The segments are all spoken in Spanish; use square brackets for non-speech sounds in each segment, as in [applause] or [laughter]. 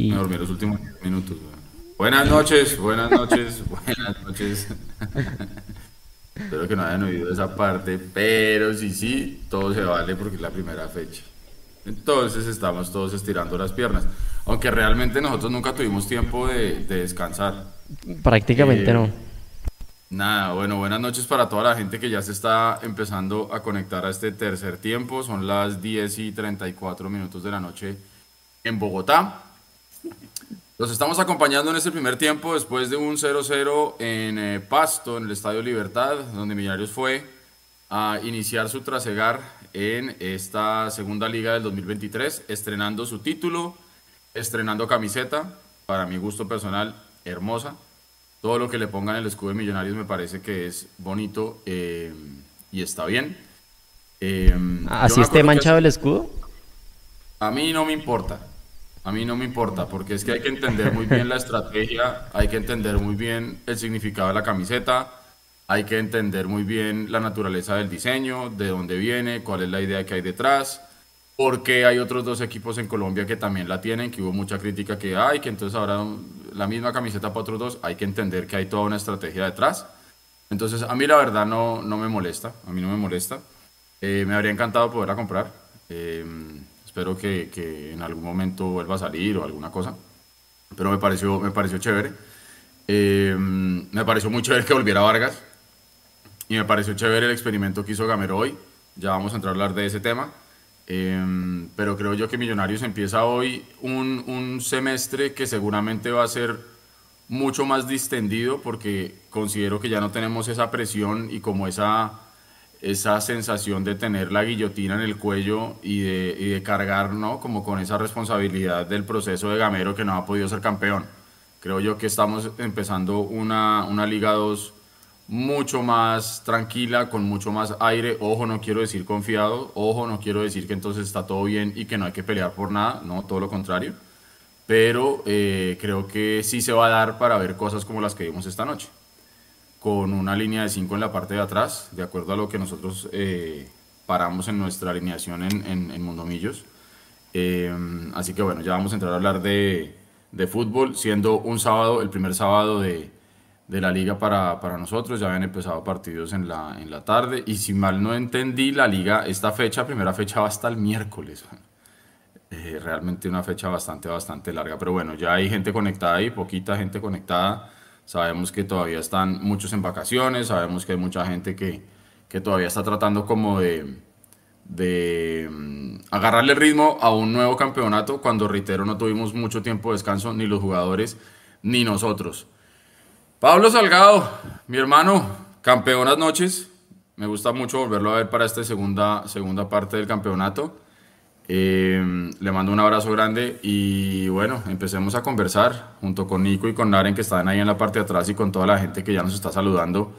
Y... Me dormí los últimos minutos. Buenas noches, buenas noches, [laughs] buenas noches. [laughs] Espero que no hayan oído esa parte, pero sí, sí, todo se vale porque es la primera fecha. Entonces estamos todos estirando las piernas. Aunque realmente nosotros nunca tuvimos tiempo de, descansar. Prácticamente eh, no. Nada, bueno, buenas noches para toda la gente que ya se está empezando a conectar a este tercer tiempo. Son las 10 y 34 minutos de la noche en Bogotá. Los estamos acompañando en este primer tiempo después de un 0-0 en eh, Pasto, en el Estadio Libertad, donde Millonarios fue a iniciar su trasegar en esta segunda liga del 2023, estrenando su título, estrenando camiseta, para mi gusto personal, hermosa. Todo lo que le pongan el escudo de Millonarios me parece que es bonito eh, y está bien. Eh, ¿Así esté manchado el escudo? A mí no me importa. A mí no me importa, porque es que hay que entender muy bien la estrategia, hay que entender muy bien el significado de la camiseta, hay que entender muy bien la naturaleza del diseño, de dónde viene, cuál es la idea que hay detrás, porque hay otros dos equipos en Colombia que también la tienen, que hubo mucha crítica que hay, que entonces ahora la misma camiseta para otros dos, hay que entender que hay toda una estrategia detrás. Entonces a mí la verdad no, no me molesta, a mí no me molesta. Eh, me habría encantado poderla comprar. Eh, espero que, que, en algún momento vuelva a salir o alguna cosa. Pero me pareció, me pareció chévere. Eh, me pareció muy chévere que volviera Vargas y me pareció chévere el experimento que hizo Gamero hoy. Ya vamos a entrar a hablar de ese tema. Em, pero creo yo que Millonarios empieza hoy un, un, semestre que seguramente va a ser mucho más distendido porque considero que ya no tenemos esa presión y como esa, esa sensación de tener la guillotina en el cuello y de, y cargar, ¿no? Como con esa responsabilidad del proceso de Gamero que no ha podido ser campeón. Creo yo que estamos empezando una, una Liga 2 mucho más tranquila, con mucho más aire. Ojo, no quiero decir confiado. Ojo, no quiero decir que entonces está todo bien y que no hay que pelear por nada. No, todo lo contrario. Pero eh, creo que sí se va a dar para ver cosas como las que vimos esta noche. Con una línea de 5 en la parte de atrás, de acuerdo a lo que nosotros eh, paramos en nuestra alineación en, en, en Mundomillos. Eh, así que bueno, ya vamos a entrar a hablar de, de fútbol, siendo un sábado, el primer sábado de, de la liga para, para, nosotros. Ya habían empezado partidos en la, en la tarde. Y si mal no entendí, la liga, esta fecha, primera fecha va hasta el miércoles. [laughs] Eh, realmente una fecha bastante, bastante larga. Pero bueno, ya hay gente conectada ahí, poquita gente conectada. Sabemos que todavía están muchos en vacaciones, sabemos que hay mucha gente que, que todavía está tratando como de, de um, agarrarle ritmo a un nuevo campeonato cuando, reitero, no tuvimos mucho tiempo de descanso, ni los jugadores, ni nosotros. Pablo Salgado, mi hermano, campeonas noches. Me gusta mucho volverlo a ver para esta segunda, segunda parte del campeonato. Eh, le mando un abrazo grande y bueno, empecemos a conversar junto con Nico y con Naren que están ahí en la parte de atrás y con toda la gente que ya nos está saludando.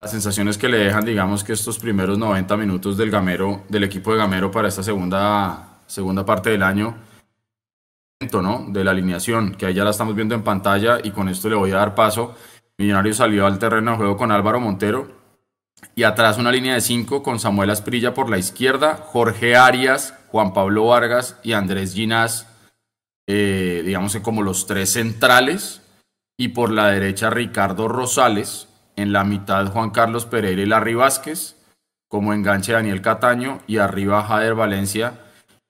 Las sensaciones que le dejan, digamos que estos primeros 90 minutos del Gamero, del equipo de Gamero para esta segunda, segunda parte del año ¿no? de la alineación, que ahí ya la estamos viendo en pantalla y con esto le voy a dar paso. Millonario salió al terreno de juego con Álvaro Montero y atrás una línea de cinco con Samuel Asprilla por la izquierda, Jorge Arias, Juan Pablo Vargas y Andrés Ginás, eh, digamos como los tres centrales, y por la derecha Ricardo Rosales, en la mitad Juan Carlos Pereira y Larry Vázquez, como enganche Daniel Cataño y arriba Jader Valencia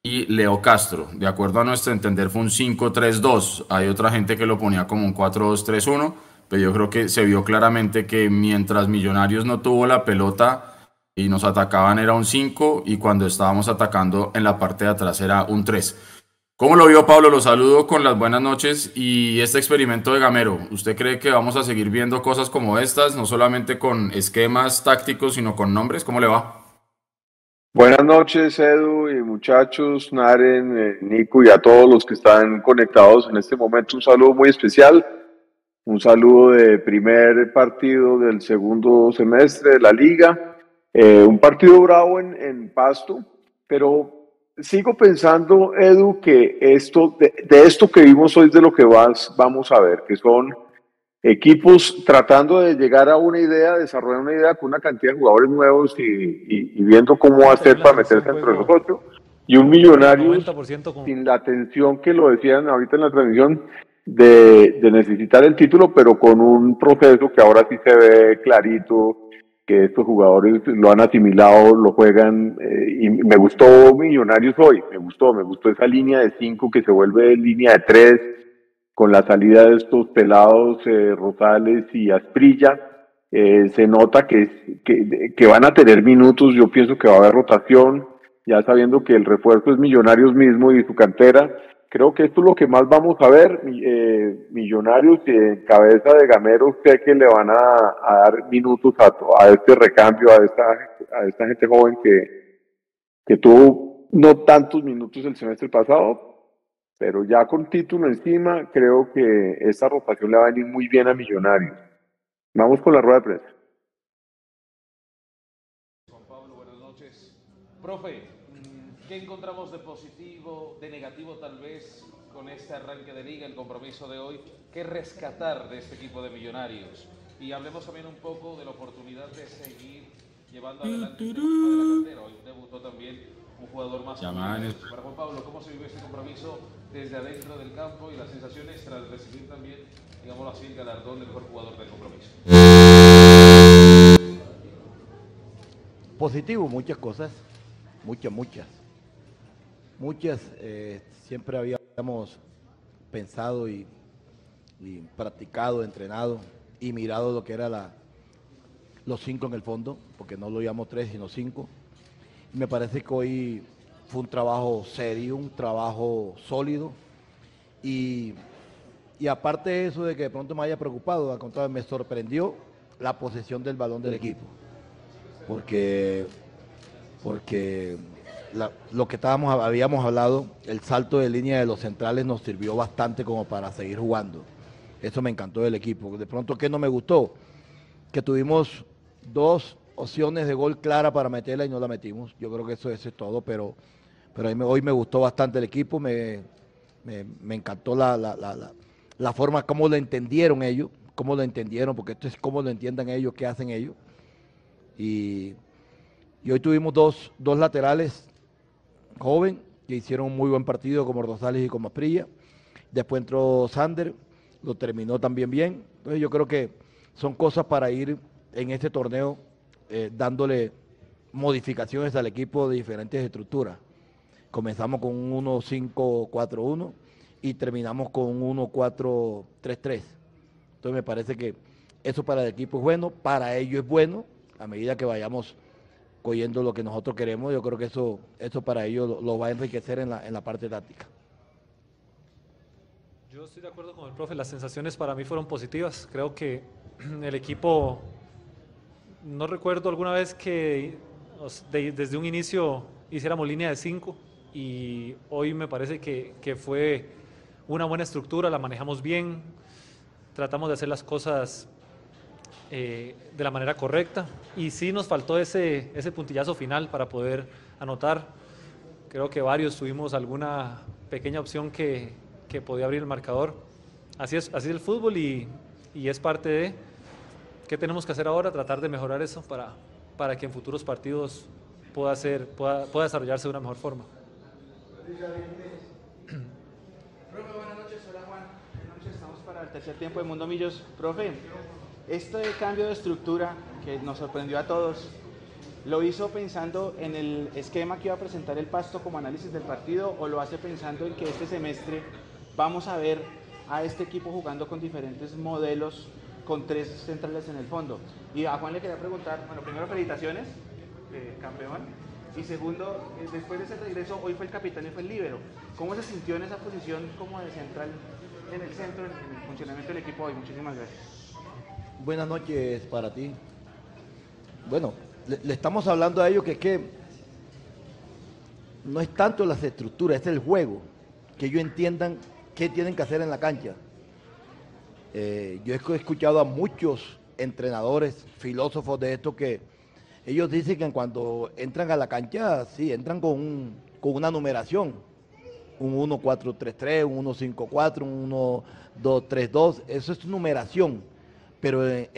y Leo Castro. De acuerdo a nuestro entender fue un 5-3-2. Hay otra gente que lo ponía como un 4-2-3-1, pero yo creo que se vio claramente que mientras Millonarios no tuvo la pelota y nos atacaban era un 5 y cuando estábamos atacando en la parte de atrás era un 3. ¿Cómo lo vio Pablo? Lo saludo con las buenas noches y este experimento de Gamero. ¿Usted cree que vamos a seguir viendo cosas como estas, no solamente con esquemas tácticos, sino con nombres? ¿Cómo le va? Buenas noches, Edu y muchachos, Naren, eh, Nico y a todos los que están conectados en este momento. Un saludo muy especial, un saludo de primer partido del segundo semestre de la liga. Eh, un partido bravo en, en, Pasto, pero sigo pensando, Edu, que esto, de, de, esto que vimos hoy de lo que vas, vamos a ver, que son equipos tratando de llegar a una idea, desarrollar una idea con una cantidad de jugadores nuevos y, y, y viendo cómo hacer para meterse entre los otros. Y un millonario sin la atención que lo decían ahorita en la transmisión de, necesitar el título, pero con un proceso que ahora sí se ve clarito, que estos jugadores lo han asimilado, lo juegan, eh, y me gustó Millonarios hoy, me gustó, me gustó esa línea de cinco que se vuelve línea de tres, con la salida de estos pelados eh, Rosales y Asprilla, eh, se nota que, que, que, van a tener minutos, yo pienso que va a haber rotación, ya sabiendo que el refuerzo es Millonarios mismo y su cantera, creo que esto es lo que más vamos a ver. Eh, millonarios y en cabeza de Gamero, sé que le van a, dar minutos a, este recambio, a esta, a esta gente joven que, que tuvo no tantos minutos el semestre pasado, pero ya con título encima, creo que esta rotación le va a venir muy bien a Millonarios. Vamos con la rueda de prensa. Juan Pablo, buenas noches. Profe, ¿Qué encontramos de positivo, de negativo tal vez con este arranque de liga, el compromiso de hoy? ¿Qué rescatar de este equipo de millonarios? Y hablemos también un poco de la oportunidad de seguir llevando adelante el tema de la cantera. Hoy debutó también un jugador más. Para Juan Pablo, ¿cómo se vive este compromiso desde adentro del campo y las sensaciones tras recibir también, digamos así, el galardón del mejor jugador del compromiso? Positivo, muchas cosas, muchas, muchas Muchas eh, siempre habíamos pensado y, practicado, entrenado y mirado lo que era la, los cinco en el fondo, porque no lo llamamos tres, sino cinco. Y me parece que hoy fue un trabajo serio, un trabajo sólido. Y, y aparte de eso de que de pronto me haya preocupado, al contrario, me sorprendió la posesión del balón del equipo. Porque, porque lo que estábamos, habíamos hablado, el salto de línea de los centrales nos sirvió bastante como para seguir jugando. Eso me encantó del equipo. De pronto, ¿qué no me gustó? Que tuvimos dos opciones de gol clara para meterla y no la metimos. Yo creo que eso, es todo, pero, pero hoy me gustó bastante el equipo, me, me, encantó la, la, la, la, forma como lo entendieron ellos, cómo lo entendieron, porque esto es cómo lo entiendan ellos, qué hacen ellos. Y, y hoy tuvimos dos, dos laterales joven, que hicieron un muy buen partido como Rosales y como Aprilla. Después entró Sander, lo terminó también bien. Entonces yo creo que son cosas para ir en este torneo eh, dándole modificaciones al equipo de diferentes estructuras. Comenzamos con un 1-5-4-1 y terminamos con un 1-4-3-3. Entonces me parece que eso para el equipo es bueno, para ellos es bueno, a medida que vayamos cogiendo lo que nosotros queremos. Yo creo que eso, eso para ellos lo, va a enriquecer en la, en la parte táctica. Yo estoy de acuerdo con el profe, las sensaciones para mí fueron positivas. Creo que [clears throat] el equipo, no recuerdo alguna vez que desde un inicio hiciéramos línea de cinco y hoy me parece que, que fue una buena estructura, la manejamos bien, tratamos de hacer las cosas eh, de la manera correcta. Y sí nos faltó ese, ese puntillazo final para poder anotar. Creo que varios tuvimos alguna pequeña opción que, que podía abrir el marcador. Así es, así es el fútbol y, y, es parte de qué tenemos que hacer ahora, tratar de mejorar eso para, para que en futuros partidos pueda, ser, pueda, pueda desarrollarse de una mejor forma. Profe, buenas noches, hola estamos para el tercer tiempo de Mundo Millos. Profe, este cambio de estructura que nos sorprendió a todos, ¿lo hizo pensando en el esquema que iba a presentar el Pasto como análisis del partido o lo hace pensando en que este semestre vamos a ver a este equipo jugando con diferentes modelos con tres centrales en el fondo? Y a Juan le quería preguntar, bueno, primero felicitaciones, eh, campeón, y segundo, eh, después de ese regreso, hoy fue el capitán y fue el líbero. ¿Cómo se sintió en esa posición como de central en el centro, en el funcionamiento del equipo hoy? Muchísimas gracias. Buenas noches para ti. Bueno, le, estamos hablando a ellos que es que no es tanto las estructuras, es el juego, que ellos entiendan qué tienen que hacer en la cancha. Eh, yo he escuchado a muchos entrenadores, filósofos de esto que ellos dicen que cuando entran a la cancha, sí, entran con, con una numeración, un 1-4-3-3, un 1-5-4, un 1-2-3-2, eso es numeración pero en,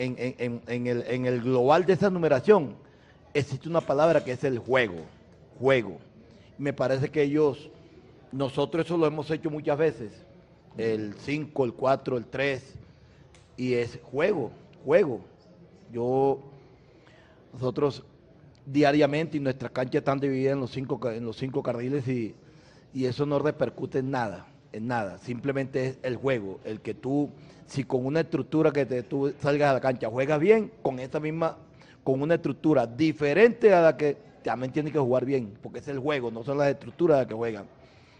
el, global de esa numeración existe una palabra que es el juego, juego. Me parece que ellos, nosotros eso lo hemos hecho muchas veces, el 5, el 4, el 3, y es juego, juego. Yo, nosotros diariamente y nuestras canchas están divididas en los cinco, en los cinco carriles y, y eso no repercute en nada, en nada. Simplemente es el juego, el que tú, si con una estructura que te, tú salgas a la cancha juegas bien, con esa misma, con una estructura diferente a la que también tienes que jugar bien, porque es el juego, no son las estructuras las que juegan.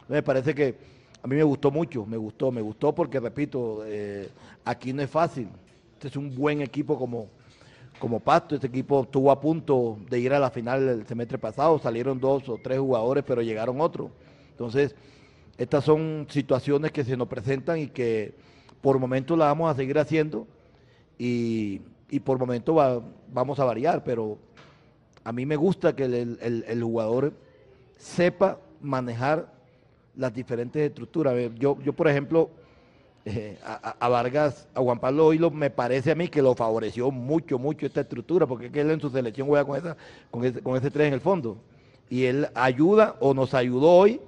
Me parece que a mí me gustó mucho, me gustó, me gustó porque, repito, eh, aquí no es fácil. Este es un buen equipo como, como Pasto. Este equipo estuvo a punto de ir a la final el semestre pasado. Salieron dos o tres jugadores, pero llegaron otros. Entonces, estas son situaciones que se nos presentan y que por momento las vamos a seguir haciendo y, por momento vamos a variar, pero a mí me gusta que el, jugador sepa manejar las diferentes estructuras. Yo, yo por ejemplo, eh, a, Vargas, a Juan Pablo Oilo, me parece a mí que lo favoreció mucho, mucho esta estructura, porque es que él en su selección juega con, esa, con, ese, con ese tres en el fondo. Y él ayuda o nos ayudó hoy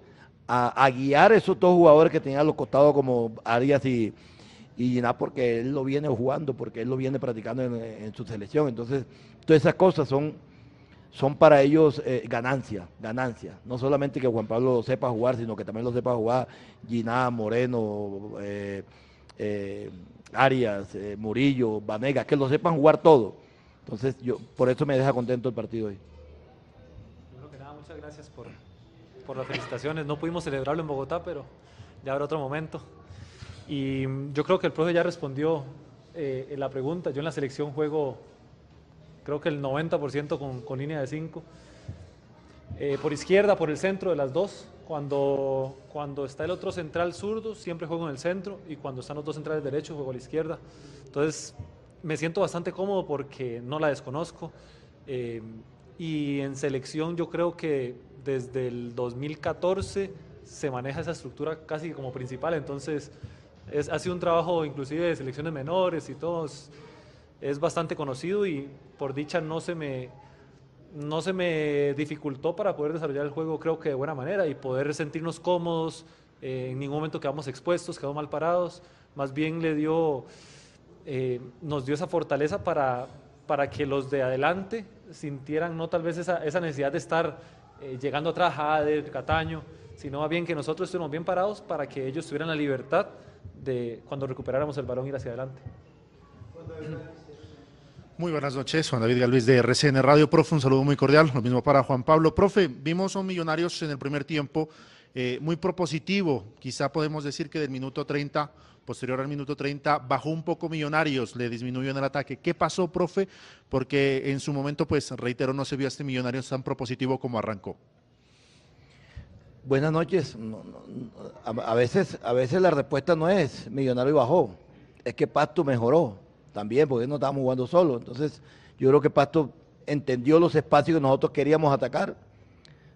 a, guiar esos dos jugadores que tenían a los costados como Arias y, y porque él lo viene jugando, porque él lo viene practicando en, su selección. Entonces, todas esas cosas son, son para ellos eh, ganancia, ganancia. No solamente que Juan Pablo sepa jugar, sino que también lo sepa jugar Giná, Moreno, eh, eh, Arias, Murillo, Vanega, que lo sepan jugar todo. Entonces, yo por eso me deja contento el partido hoy. Por las felicitaciones. No pudimos celebrarlo en Bogotá, pero ya habrá otro momento. Y yo creo que el profe ya respondió eh, en la pregunta. Yo en la selección juego, creo que el 90% con, con, línea de 5. Eh, por izquierda, por el centro de las dos. Cuando, cuando está el otro central zurdo, siempre juego en el centro. Y cuando están los dos centrales derechos, juego a la izquierda. Entonces, me siento bastante cómodo porque no la desconozco. Eh, y en selección yo creo que desde el 2014 se maneja esa estructura casi como principal, entonces es, ha sido un trabajo inclusive de selecciones menores y todo, es, bastante conocido y por dicha no se me no se me dificultó para poder desarrollar el juego creo que de buena manera y poder sentirnos cómodos, eh, en ningún momento quedamos expuestos, quedamos mal parados, más bien le dio, eh, nos dio esa fortaleza para, para que los de adelante sintieran no tal vez esa, esa necesidad de estar eh, llegando atrás Jader, Cataño, sino más bien que nosotros estuviéramos bien parados para que ellos tuvieran la libertad de cuando recuperáramos el balón ir hacia adelante. Muy buenas noches, Juan David Galvez de RCN Radio. Profe, un saludo muy cordial. Lo mismo para Juan Pablo. Profe, vimos a un Millonarios en el primer tiempo eh, muy propositivo. Quizá podemos decir que del minuto 30 Posterior al minuto 30 bajó un poco Millonarios, le disminuyó en el ataque. ¿Qué pasó, profe? Porque en su momento, pues reitero, no se vio a este Millonarios tan propositivo como arrancó. Buenas noches. a, veces, a veces la respuesta no es Millonario bajó, es que Pasto mejoró también, porque no estábamos jugando solo. Entonces, yo creo que Pasto entendió los espacios que nosotros queríamos atacar,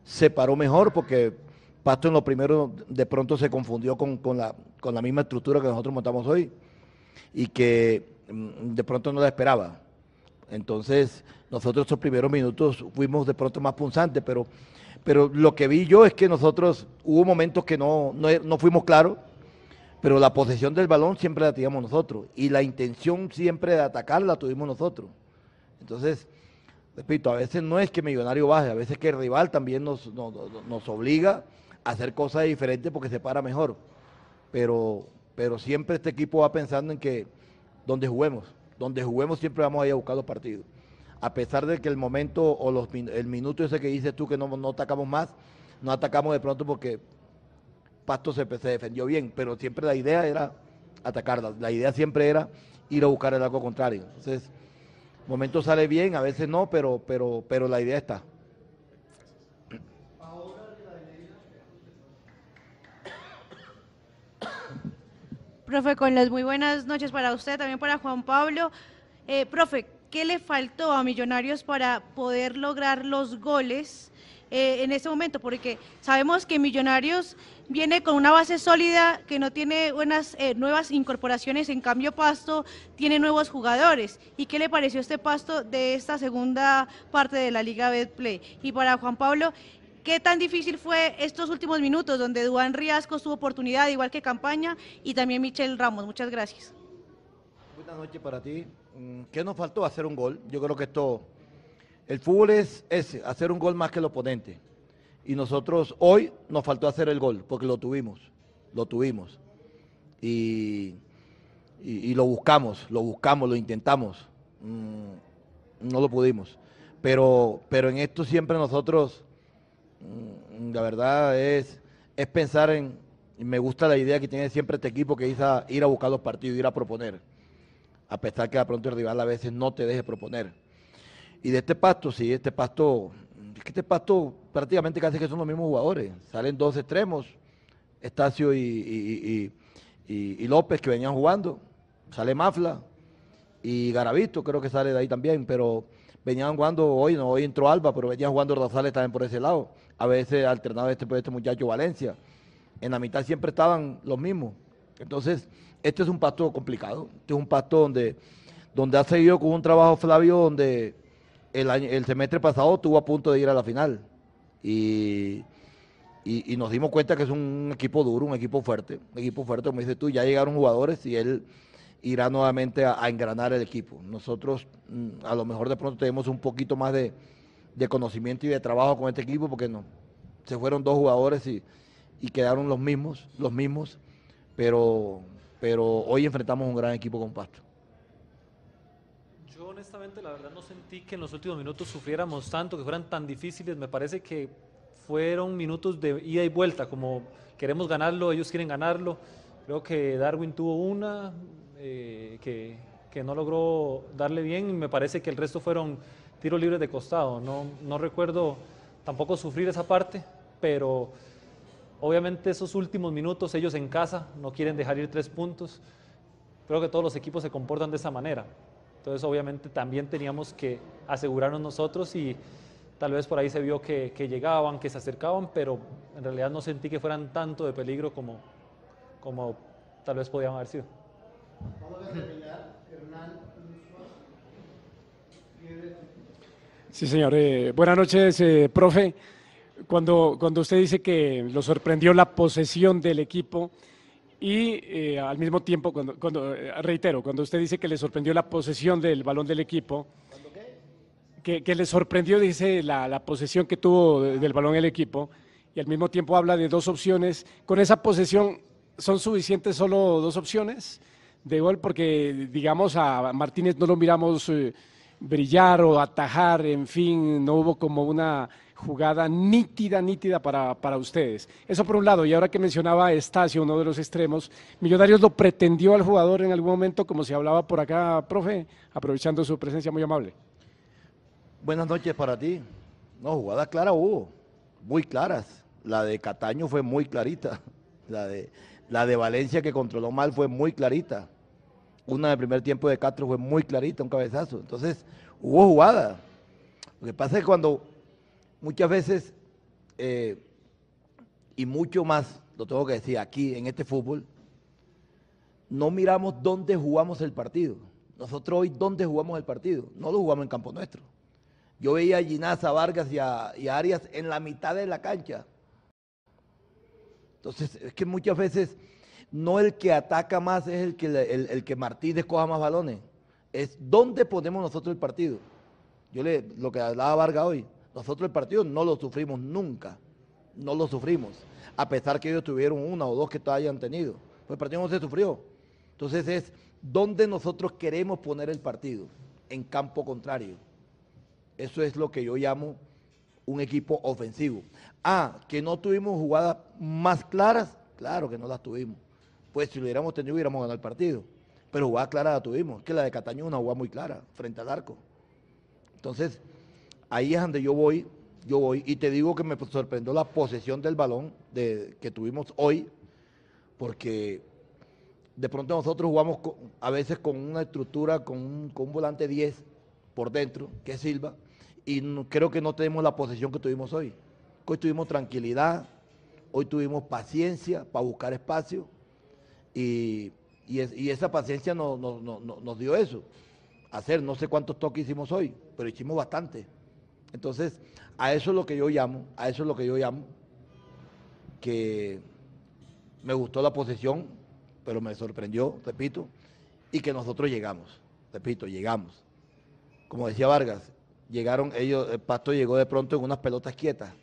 se paró mejor porque Pasto en lo primero de pronto se confundió con, la, con la misma estructura que nosotros montamos hoy y que mm, de pronto no la esperaba. Entonces, nosotros esos primeros minutos fuimos de pronto más punzantes, pero, pero lo que vi yo es que nosotros hubo momentos que no, no, fuimos claros, pero la posesión del balón siempre la teníamos nosotros y la intención siempre de atacar la tuvimos nosotros. Entonces, repito, a veces no es que Millonario baje, a veces que el rival también nos, nos, nos obliga hacer cosas diferentes porque se para mejor. Pero, pero siempre este equipo va pensando en que donde juguemos, donde juguemos siempre vamos a ir a buscar los partidos. A pesar de que el momento o los, el minuto ese que dices tú que no, no atacamos más, no atacamos de pronto porque Pasto se, defendió bien, pero siempre la idea era atacarla. La idea siempre era ir a buscar el arco contrario. Entonces, momento sale bien, a veces no, pero, pero, pero la idea está. Profe, con las muy buenas noches para usted, también para Juan Pablo. Eh, profe, ¿qué le faltó a Millonarios para poder lograr los goles eh, en este momento? Porque sabemos que Millonarios viene con una base sólida, que no tiene buenas eh, nuevas incorporaciones, en cambio Pasto tiene nuevos jugadores. ¿Y qué le pareció este Pasto de esta segunda parte de la Liga Betplay? Y para Juan Pablo, ¿Qué tan difícil fue estos últimos minutos donde Duan Riascos tuvo oportunidad, igual que Campaña, y también Michel Ramos? Muchas gracias. Buenas noches para ti. Mm, ¿Qué nos faltó? Hacer un gol. Yo creo que esto, el fútbol es ese, hacer un gol más que el oponente. Y nosotros hoy nos faltó hacer el gol, porque lo tuvimos, lo tuvimos. Y, y, lo buscamos, lo buscamos, lo intentamos. Mm, no lo pudimos. Pero, pero en esto siempre nosotros, la verdad es, es pensar en, y me gusta la idea que tiene siempre este equipo que es ir a buscar los partidos, ir a proponer. A pesar que de pronto el rival a veces no te deje proponer. Y de este pasto, sí, este pasto es que este pasto prácticamente casi que son los mismos jugadores. Salen dos extremos, Estacio y, López que venían jugando. Sale Mafla y Garavito creo que sale de ahí también, pero venían jugando hoy, no, hoy entró Alba, pero venían jugando Rosales también por ese lado. A veces alternado este, muchacho Valencia. En la mitad siempre estaban los mismos. Entonces, este es un pasto complicado. Este es un pasto donde, donde ha seguido con un trabajo Flavio donde el, semestre pasado estuvo a punto de ir a la final. Y, y, nos dimos cuenta que es un equipo duro, un equipo fuerte. Un equipo fuerte, como dices tú, ya llegaron jugadores y él irá nuevamente a, engranar el equipo. Nosotros mm, a lo mejor de pronto tenemos un poquito más de, conocimiento y de trabajo con este equipo porque no, se fueron dos jugadores y, quedaron los mismos, los mismos, pero, pero hoy enfrentamos un gran equipo con Pasto honestamente, la verdad no sentí que en los últimos minutos sufriéramos tanto, que fueran tan difíciles. Me parece que fueron minutos de ida y vuelta, como queremos ganarlo, ellos quieren ganarlo. Creo que Darwin tuvo una eh, que, que, no logró darle bien y me parece que el resto fueron tiros libres de costado. No, no recuerdo tampoco sufrir esa parte, pero obviamente esos últimos minutos ellos en casa no quieren dejar ir tres puntos. Creo que todos los equipos se comportan de esa manera. Entonces, obviamente, también teníamos que asegurarnos nosotros y tal vez por ahí se vio que, llegaban, que se acercaban, pero en realidad no sentí que fueran tanto de peligro como, como tal vez podían haber sido. Sí, señor. Eh, buenas noches, eh, profe. Cuando, cuando usted dice que lo sorprendió la posesión del equipo, y eh, al mismo tiempo, cuando, eh, reitero, cuando usted dice que le sorprendió la posesión del balón del equipo, que, que le sorprendió, dice, la, posesión que tuvo del balón el equipo, y al mismo tiempo habla de dos opciones. Con esa posesión, ¿son suficientes solo dos opciones de gol? Porque, digamos, a Martínez no lo miramos brillar o atajar, en fin, no hubo como una jugada nítida, nítida para, para, ustedes. Eso por un lado, y ahora que mencionaba Estacio, uno de los extremos, Millonarios lo pretendió al jugador en algún momento, como se hablaba por acá, profe, aprovechando su presencia muy amable. Buenas noches para ti. No, jugada clara hubo, muy claras. La de Cataño fue muy clarita. [laughs] La de, la de Valencia que controló mal fue muy clarita. Una del primer tiempo de Castro fue muy clarita, un cabezazo. Entonces, hubo jugada. Lo que pasa es cuando muchas veces, eh, y mucho más, lo tengo que decir aquí en este fútbol, no miramos dónde jugamos el partido. Nosotros hoy, ¿dónde jugamos el partido? No lo jugamos en campo nuestro. Yo veía a Ginaza, Vargas y a, Arias en la mitad de la cancha. Entonces, es que muchas veces no el que ataca más es el que, el, que Martínez coja más balones. Es dónde ponemos nosotros el partido. Yo le, lo que hablaba Vargas hoy, nosotros el partido no lo sufrimos nunca, no lo sufrimos, a pesar que ellos tuvieron una o dos que hayan tenido. Pues el partido no se sufrió. Entonces es donde nosotros queremos poner el partido, en campo contrario. Eso es lo que yo llamo un equipo ofensivo. Ah, que no tuvimos jugadas más claras, claro que no las tuvimos. Pues si lo hubiéramos tenido, hubiéramos ganado el partido. Pero jugadas claras la tuvimos. que la de Cataño es una jugada muy clara, frente al arco. Entonces, Ahí es donde yo voy, yo voy, y te digo que me sorprendió la posesión del balón que tuvimos hoy, porque de pronto nosotros jugamos a veces con una estructura, con un, volante 10 por dentro, que es Silva, y creo que no tenemos la posesión que tuvimos hoy. Hoy tuvimos tranquilidad, hoy tuvimos paciencia para buscar espacio, y, esa paciencia nos dio eso. Hacer no sé cuántos toques hicimos hoy, pero hicimos bastante Entonces, a eso es lo que yo llamo, a eso es lo que yo llamo, que me gustó la posición, pero me sorprendió, repito, y que nosotros llegamos, repito, llegamos. Como decía Vargas, llegaron ellos, el Pasto llegó de pronto en unas pelotas quietas,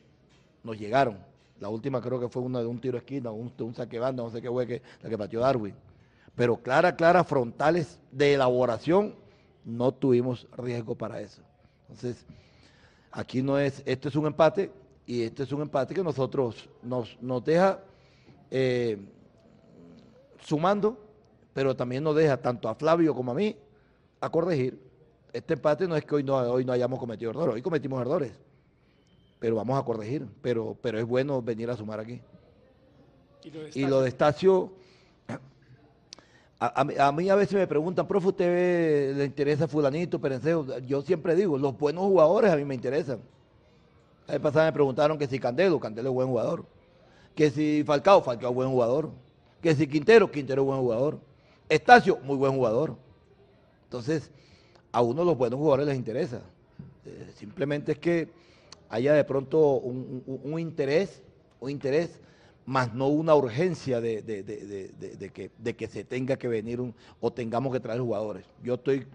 nos llegaron. La última creo que fue una de un tiro esquina, un, saque banda, no sé qué fue que, la que pateó Darwin. Pero clara, clara, frontales de elaboración, no tuvimos riesgo para eso. Entonces, aquí no es, este es un empate y este es un empate que nosotros nos, nos deja eh, sumando, pero también nos deja tanto a Flavio como a mí a corregir. Este empate no es que hoy no, hoy no hayamos cometido errores, hoy cometimos errores, pero vamos a corregir, pero, pero es bueno venir a sumar aquí. Y lo de Estacio, a, mí a veces me preguntan, profe, ¿usted le interesa fulanito, perenceo? Yo siempre digo, los buenos jugadores a mí me interesan. La vez pasada me preguntaron que si Candelo, Candelo es buen jugador. Que si Falcao, Falcao es buen jugador. Que si Quintero, Quintero es buen jugador. Estacio, muy buen jugador. Entonces, a uno los buenos jugadores les interesa. Eh, simplemente es que haya de pronto un, interés, un interés, más no una urgencia de, que, se tenga que venir o tengamos que traer jugadores. Yo estoy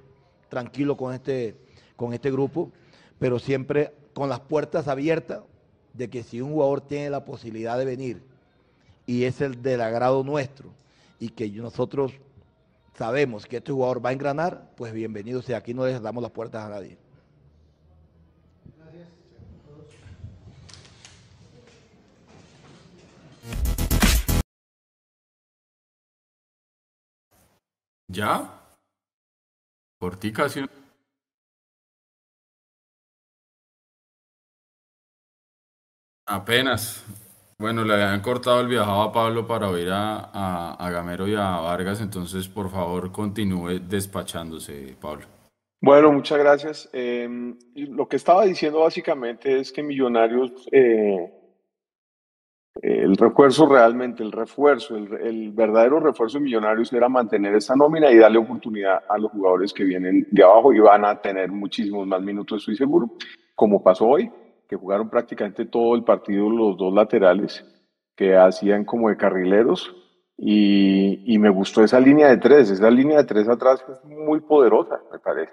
tranquilo con este, con este grupo, pero siempre con las puertas abiertas de que si un jugador tiene la posibilidad de venir y es el del agrado nuestro y que nosotros sabemos que este jugador va a engranar, pues bienvenido sea. Aquí no les damos las puertas a nadie. ¿Ya? Por ti casi. Apenas. Bueno, le habían cortado el viajado a Pablo para oír a, a, Gamero y a Vargas, entonces por favor continúe despachándose, Pablo. Bueno, muchas gracias. Em, lo que estaba diciendo básicamente es que Millonarios, eh, el refuerzo realmente, el refuerzo, el, el, verdadero refuerzo de Millonarios era mantener esa nómina y darle oportunidad a los jugadores que vienen de abajo y van a tener muchísimos más minutos, estoy seguro, como pasó hoy que jugaron prácticamente todo el partido los dos laterales, que hacían como de carrileros, y, y me gustó esa línea de tres, esa línea de tres atrás es muy poderosa, me parece.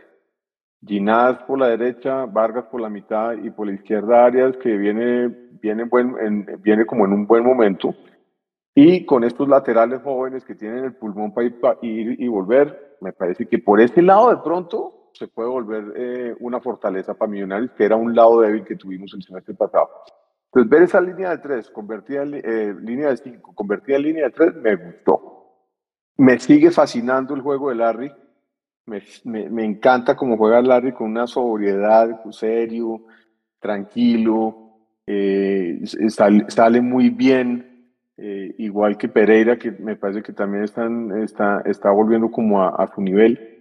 Ginás por la derecha, Vargas por la mitad y por la izquierda Arias, que viene, viene, buen, viene como en un buen momento. Y con estos laterales jóvenes que tienen el pulmón para ir y volver, me parece que por ese lado de pronto se puede volver eh, una fortaleza para Millonarios, que era un lado débil que tuvimos el semestre pasado. Entonces, ver esa línea de tres, convertida en eh, línea de cinco, convertida en línea de tres, me gustó. Me sigue fascinando el juego de Larry. Me, me, encanta cómo juega Larry con una sobriedad, serio, tranquilo. Eh, sale, muy bien, igual que Pereira, que me parece que también están, está, está volviendo como a, a su nivel.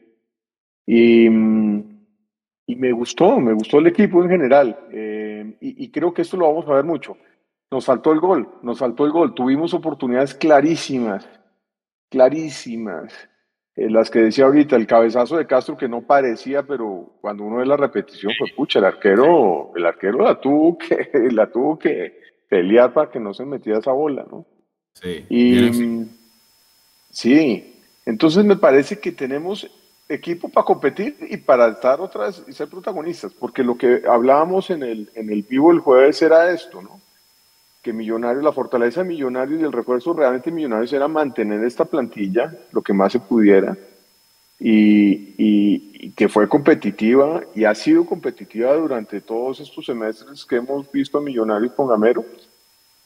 Y, y, me gustó, me gustó el equipo en general. Eh, y, creo que esto lo vamos a ver mucho. Nos faltó el gol, nos faltó el gol. Tuvimos oportunidades clarísimas, clarísimas. Eh, las que decía ahorita, el cabezazo de Castro que no parecía, pero cuando uno ve la repetición, pues pucha, el arquero, el arquero la tuvo que, [laughs] la tuvo que pelear para que no se metiera esa bola, ¿no? Sí. Y, sí, entonces me parece que tenemos equipo para competir y para estar otras y ser protagonistas, porque lo que hablábamos en el, en el vivo el jueves era esto, ¿no? Que Millonarios, la fortaleza de Millonarios y el refuerzo realmente Millonarios era mantener esta plantilla lo que más se pudiera y, que fue competitiva y ha sido competitiva durante todos estos semestres que hemos visto a Millonarios con Gamero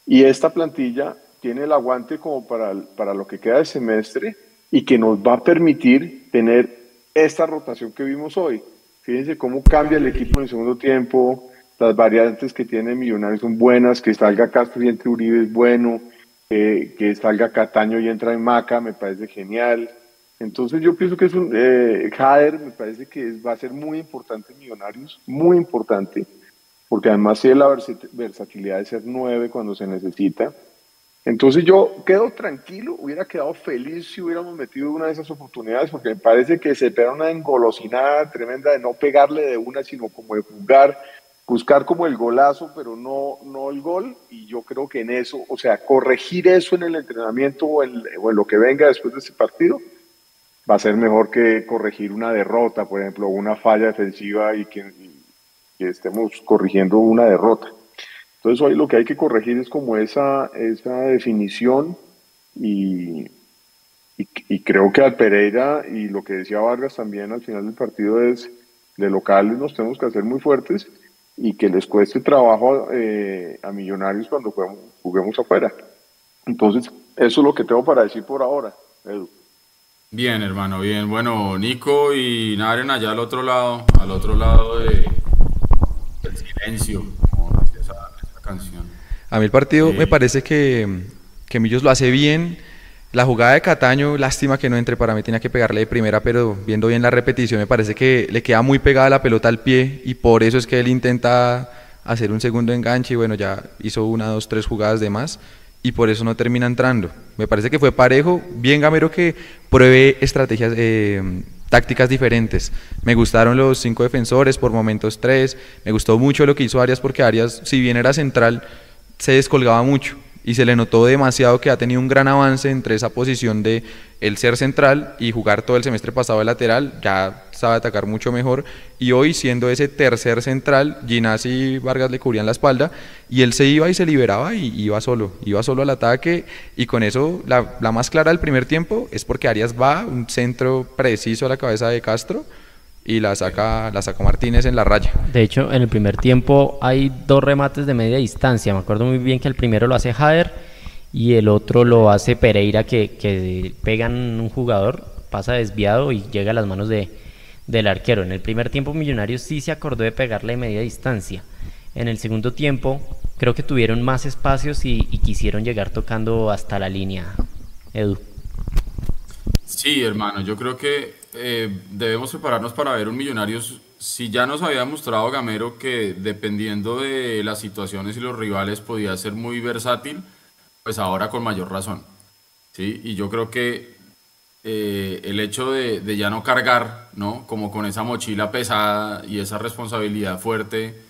y esta plantilla tiene el aguante como para, para lo que queda de semestre y que nos va a permitir tener esta rotación que vimos hoy. Fíjense cómo cambia el equipo en el segundo tiempo, las variantes que tiene Millonarios son buenas, que salga Castro y entre Uribe es bueno, que salga Cataño y entra en Maca, me parece genial. Entonces yo pienso que es un eh, Jader, me parece que va a ser muy importante Millonarios, muy importante, porque además tiene la versatilidad de ser nueve cuando se necesita entonces yo quedo tranquilo, hubiera quedado feliz si hubiéramos metido una de esas oportunidades, porque me parece que se espera una engolosinada tremenda de no pegarle de una, sino como de jugar, buscar como el golazo, pero no, no el gol. Y yo creo que en eso, o sea, corregir eso en el entrenamiento o en, lo que venga después de ese partido, va a ser mejor que corregir una derrota, por ejemplo, una falla defensiva y que, estemos corrigiendo una derrota. Entonces hoy lo que hay que corregir es como esa, esa definición y, y, creo que al Pereira y lo que decía Vargas también al final del partido es de locales nos tenemos que hacer muy fuertes y que les cueste trabajo eh, a Millonarios cuando juguemos, juguemos, afuera. Entonces, eso es lo que tengo para decir por ahora, Edu. Bien, hermano, bien. Bueno, Nico y Naren allá al otro lado, al otro lado de, del silencio, como dice esa, canción. A mí el partido me parece que, que Millos lo hace bien la jugada de Cataño, lástima que no entre, para mí tenía que pegarle de primera, pero viendo bien la repetición me parece que le queda muy pegada la pelota al pie y por eso es que él intenta hacer un segundo enganche y bueno, ya hizo una, dos, tres jugadas de más y por eso no termina entrando. Me parece que fue parejo, bien Gamero que pruebe estrategias, eh, tácticas diferentes. Me gustaron los cinco defensores, por momentos tres, me gustó mucho lo que hizo Arias porque Arias, si bien era central, se descolgaba mucho y se le notó demasiado que ha tenido un gran avance entre esa posición de el ser central y jugar todo el semestre pasado de lateral, ya sabe atacar mucho mejor y hoy siendo ese tercer central, Ginás y Vargas le cubrían la espalda y él se iba y se liberaba y iba solo, iba solo al ataque y con eso la, la más clara del primer tiempo es porque Arias va, un centro preciso a la cabeza de Castro y la saca, la saca Martínez en la raya. De hecho, en el primer tiempo hay dos remates de media distancia. Me acuerdo muy bien que el primero lo hace Jader y el otro lo hace Pereira, que, que pegan un jugador, pasa desviado y llega a las manos de, del arquero. En el primer tiempo Millonarios sí se acordó de pegarle de media distancia. En el segundo tiempo creo que tuvieron más espacios y, y quisieron llegar tocando hasta la línea. Edu. Sí, hermano, yo creo que eh, debemos prepararnos para ver un Millonarios. Si ya nos había mostrado Gamero que dependiendo de las situaciones y los rivales podía ser muy versátil, pues ahora con mayor razón. ¿sí? Y yo creo que eh, el hecho de, ya no cargar, ¿no? Como con esa mochila pesada y esa responsabilidad fuerte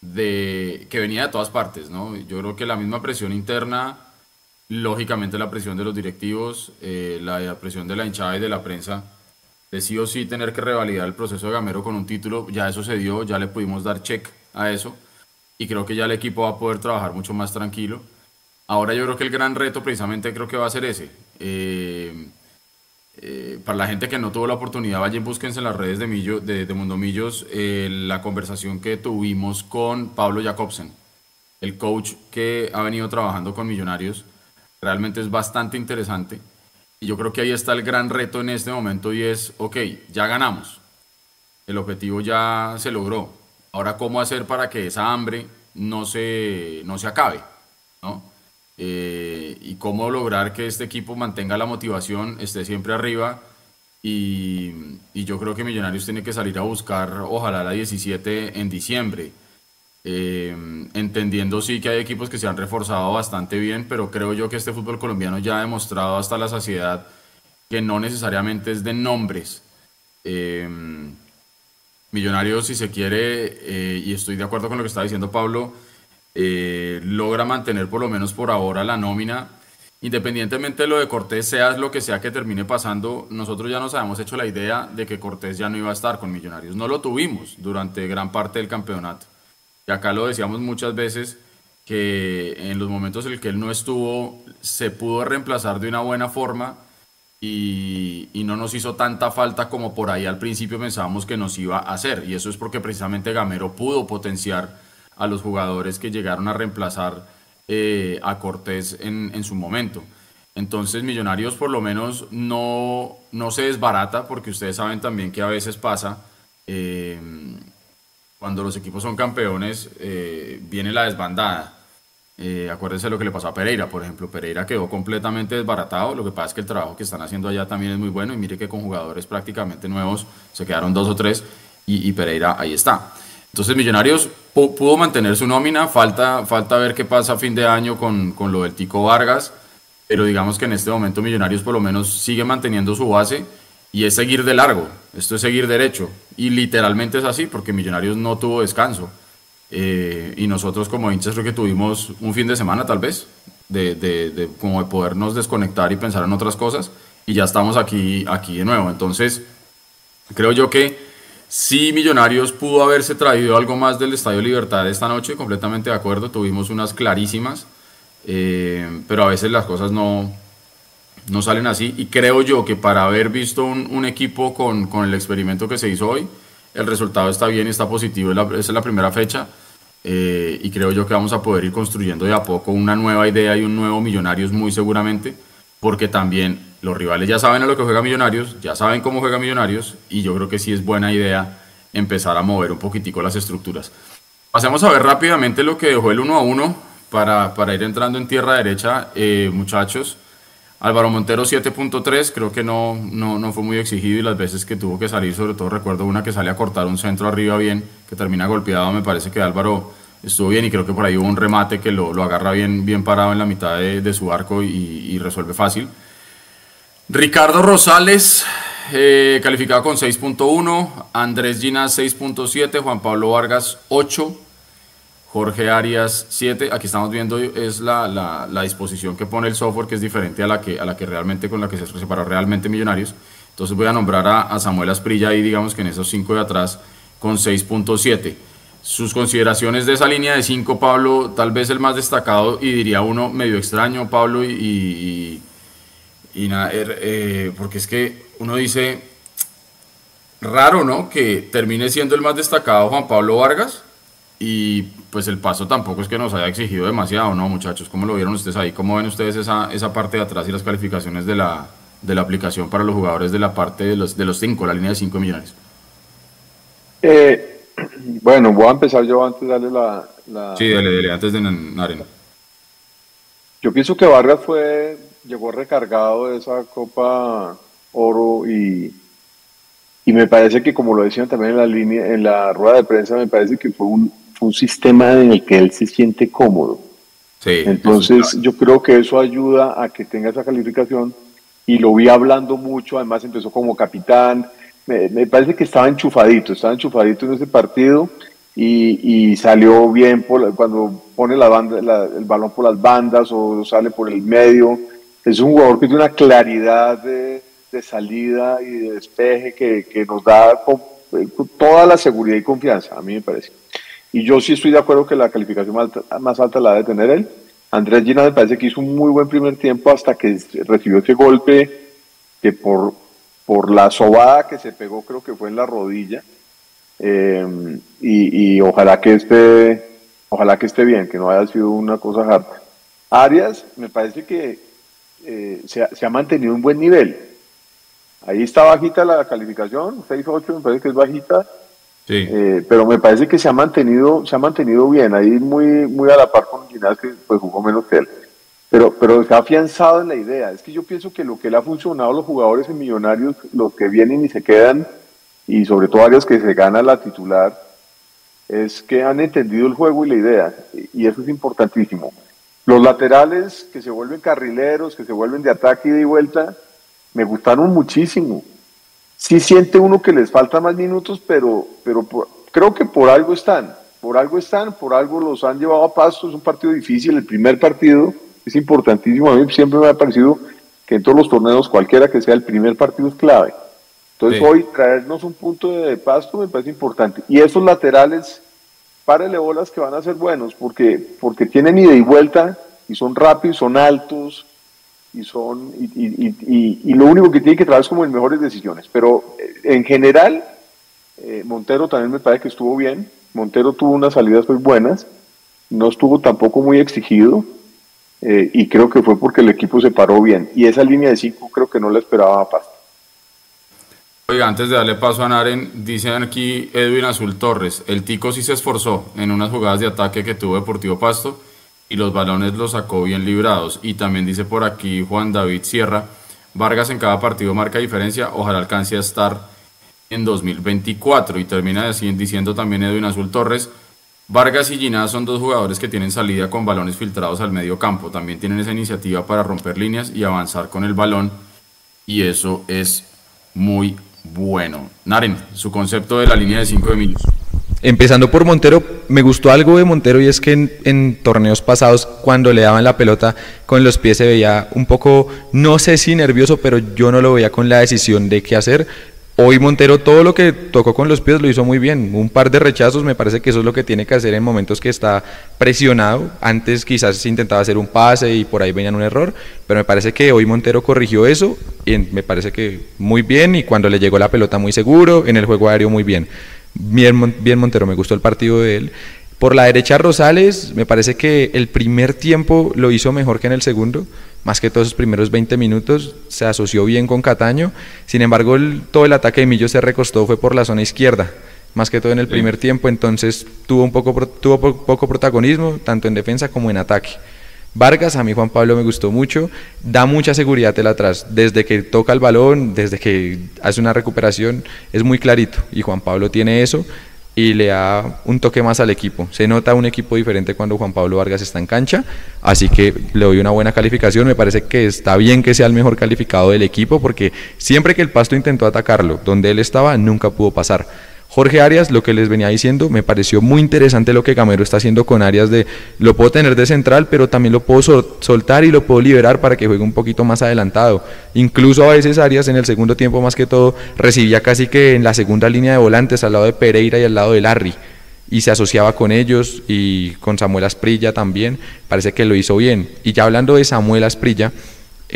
de, que venía de todas partes, ¿no? Yo creo que la misma presión interna, lógicamente la presión de los directivos, eh, la presión de la hinchada y de la prensa, de sí o sí tener que revalidar el proceso de Gamero con un título, ya eso se dio, ya le pudimos dar check a eso y creo que ya el equipo va a poder trabajar mucho más tranquilo. Ahora yo creo que el gran reto precisamente creo que va a ser ese. Eh, eh, para la gente que no tuvo la oportunidad, vayan búsquense en las redes de, Millo, de, Mundo Millos eh, la conversación que tuvimos con Pablo Jacobsen, el coach que ha venido trabajando con Millonarios. Realmente es bastante interesante y yo creo que ahí está el gran reto en este momento y es, ok, ya ganamos, el objetivo ya se logró. Ahora, ¿cómo hacer para que esa hambre no se, no se acabe? ¿no? Eh, y cómo lograr que este equipo mantenga la motivación, esté siempre arriba. Y, y, yo creo que Millonarios tiene que salir a buscar, ojalá la 17 en diciembre. Eh, entendiendo sí que hay equipos que se han reforzado bastante bien, pero creo yo que este fútbol colombiano ya ha demostrado hasta la saciedad que no necesariamente es de nombres. Eh, Millonarios, si se quiere, eh, y estoy de acuerdo con lo que está diciendo Pablo, logra mantener por lo menos por ahora la nómina. Independientemente de lo de Cortés, sea lo que sea que termine pasando, nosotros ya nos habíamos hecho la idea de que Cortés ya no iba a estar con Millonarios. No lo tuvimos durante gran parte del campeonato. Y acá lo decíamos muchas veces, que en los momentos en que él no estuvo, se pudo reemplazar de una buena forma y, no nos hizo tanta falta como por ahí al principio pensábamos que nos iba a hacer. Y eso es porque precisamente Gamero pudo potenciar a los jugadores que llegaron a reemplazar eh, a Cortés en, su momento. Entonces Millonarios por lo menos no, no se desbarata, porque ustedes saben también que a veces pasa. Eh, cuando los equipos son campeones, eh, viene la desbandada. Eh, acuérdense lo que le pasó a Pereira, por ejemplo. Pereira quedó completamente desbaratado. Lo que pasa es que el trabajo que están haciendo allá también es muy bueno. Y mire que con jugadores prácticamente nuevos se quedaron dos o tres y, Pereira ahí está. Entonces, Millonarios pudo mantener su nómina. Falta, falta ver qué pasa a fin de año con, con lo del Tico Vargas. Pero digamos que en este momento Millonarios por lo menos sigue manteniendo su base y es seguir de largo, esto es seguir derecho. Y literalmente es así, porque Millonarios no tuvo descanso. eh, y nosotros como hinchas creo que tuvimos un fin de semana tal vez, de, de, como de podernos desconectar y pensar en otras cosas, y ya estamos aquí, aquí de nuevo. Entonces, creo yo que sí Millonarios pudo haberse traído algo más del Estadio Libertad esta noche, completamente de acuerdo, tuvimos unas clarísimas, eh, pero a veces las cosas no, no salen así, y creo yo que para haber visto un, equipo con, con el experimento que se hizo hoy, el resultado está bien, está positivo, esa es la primera fecha eh, y creo yo que vamos a poder ir construyendo de a poco una nueva idea y un nuevo Millonarios muy seguramente, porque también los rivales ya saben a lo que juega Millonarios, ya saben cómo juega Millonarios y yo creo que sí es buena idea empezar a mover un poquitico las estructuras. Pasemos a ver rápidamente lo que dejó el 1 a 1 para, para ir entrando en tierra derecha, eh, muchachos. Álvaro Montero 7.3, creo que no, no, no, fue muy exigido y las veces que tuvo que salir, sobre todo recuerdo una que sale a cortar un centro arriba bien, que termina golpeado, me parece que Álvaro estuvo bien y creo que por ahí hubo un remate que lo, lo agarra bien, bien parado en la mitad de, su arco y, resuelve fácil. Ricardo Rosales, eh, calificado con 6.1, Andrés Ginas 6.7, Juan Pablo Vargas 8, Jorge Arias 7, aquí estamos viendo es la, la, disposición que pone el software que es diferente a la que, a la que realmente con la que se separó realmente Millonarios. Entonces voy a nombrar a, Samuel Asprilla ahí digamos que en esos 5 de atrás con 6.7. Sus consideraciones de esa línea de 5, Pablo, tal vez el más destacado y diría uno medio extraño, Pablo, y, y, y nada, er, eh, porque es que uno dice, raro, ¿no? Que termine siendo el más destacado Juan Pablo Vargas y pues el paso tampoco es que nos haya exigido demasiado, ¿no, muchachos? ¿Cómo lo vieron ustedes ahí? ¿Cómo ven ustedes esa, esa parte de atrás y las calificaciones de la, de la aplicación para los jugadores de la parte de los, de los cinco, la línea de 5 millones? Eh, bueno, voy a empezar yo antes de darle la... la... Sí, dale, dale, antes de Naren. Yo pienso que Vargas fue, llegó recargado de esa Copa Oro y, y me parece que como lo decían también en la línea, en la rueda de prensa, me parece que fue un, un sistema en el que él se siente cómodo. Sí, Entonces yo creo que eso ayuda a que tenga esa calificación y lo vi hablando mucho, además empezó como capitán, me, me parece que estaba enchufadito, estaba enchufadito en ese partido y, y salió bien por, cuando pone la banda, la, el balón por las bandas o sale por el medio. Es un jugador que tiene una claridad de, de salida y de despeje que, que nos da con toda la seguridad y confianza, a mí me parece. Y yo sí estoy de acuerdo que la calificación más alta, más alta la debe tener él. Andrés Gina me parece que hizo un muy buen primer tiempo hasta que recibió ese golpe que por, por la sobada que se pegó, creo que fue en la rodilla. Eh, y, ojalá que esté, ojalá que esté bien, que no haya sido una cosa harta. Arias, me parece que eh, se, ha, mantenido un buen nivel. Ahí está bajita la calificación, 6-8, me parece que es bajita. Sí. Eh, pero me parece que se ha mantenido, se ha mantenido bien, ahí muy, muy a la par con Ginás, que pues, jugó menos que él. Pero, pero está afianzado en la idea. Es que yo pienso que lo que le ha funcionado a los jugadores en Millonarios, los que vienen y se quedan, y sobre todo áreas que se gana la titular, es que han entendido el juego y la idea. Y eso es importantísimo. Los laterales que se vuelven carrileros, que se vuelven de ataque y de vuelta, me gustaron muchísimo. Sí siente uno que les falta más minutos, pero, pero por, creo que por algo están. Por algo están, por algo los han llevado a paso. Es un partido difícil, el primer partido es importantísimo. A mí siempre me ha parecido que en todos los torneos, cualquiera que sea, el primer partido es clave. Entonces sí. hoy traernos un punto de pasto me parece importante. Y esos laterales, párele bolas que van a ser buenos, porque, porque tienen ida y vuelta, y son rápidos, son altos, y son y, y, y, y, lo único que tiene que traer es como en mejores decisiones. Pero eh, en general, eh, Montero también me parece que estuvo bien. Montero tuvo unas salidas muy buenas, no estuvo tampoco muy exigido, eh, y creo que fue porque el equipo se paró bien. Y esa línea de cinco creo que no la esperaba a Pasto. Oiga, antes de darle paso a Naren, dicen aquí Edwin Azul Torres, el Tico sí se esforzó en unas jugadas de ataque que tuvo Deportivo Pasto y los balones los sacó bien librados. Y también dice por aquí Juan David Sierra, Vargas en cada partido marca diferencia, ojalá alcance a estar en 2024. Y termina diciendo también Edwin Azul Torres, Vargas y Ginás son dos jugadores que tienen salida con balones filtrados al medio campo. También tienen esa iniciativa para romper líneas y avanzar con el balón. Y eso es muy bueno. Naren, su concepto de la línea de 5 de Millos. Empezando por Montero, me gustó algo de Montero y es que en, torneos pasados, cuando le daban la pelota con los pies, se veía un poco, no sé si nervioso, pero yo no lo veía con la decisión de qué hacer. Hoy Montero todo lo que tocó con los pies lo hizo muy bien. Un par de rechazos, me parece que eso es lo que tiene que hacer en momentos que está presionado. Antes quizás intentaba hacer un pase y por ahí venían un error, pero me parece que hoy Montero corrigió eso y me parece que muy bien y cuando le llegó la pelota muy seguro, en el juego aéreo muy bien. Bien, bien Montero, me gustó el partido de él. Por la derecha Rosales, me parece que el primer tiempo lo hizo mejor que en el segundo, más que todos esos primeros 20 minutos, se asoció bien con Cataño, sin embargo todo el ataque de Millo se recostó fue por la zona izquierda, más que todo en el primer tiempo, entonces tuvo un poco, tuvo poco protagonismo, tanto en defensa como en ataque. Vargas, a mí Juan Pablo me gustó mucho, da mucha seguridad el atrás, desde que toca el balón, desde que hace una recuperación, es muy clarito y Juan Pablo tiene eso y le da un toque más al equipo. Se nota un equipo diferente cuando Juan Pablo Vargas está en cancha, así que le doy una buena calificación, me parece que está bien que sea el mejor calificado del equipo porque siempre que el Pasto intentó atacarlo, donde él estaba, nunca pudo pasar. Jorge Arias, lo que les venía diciendo, me pareció muy interesante lo que Gamero está haciendo con Arias de lo puedo tener de central, pero también lo puedo soltar y lo puedo liberar para que juegue un poquito más adelantado. Incluso a veces Arias en el segundo tiempo más que todo recibía casi que en la segunda línea de volantes al lado de Pereira y al lado de Larry y se asociaba con ellos y con Samuel Asprilla también, parece que lo hizo bien. Y ya hablando de Samuel Asprilla,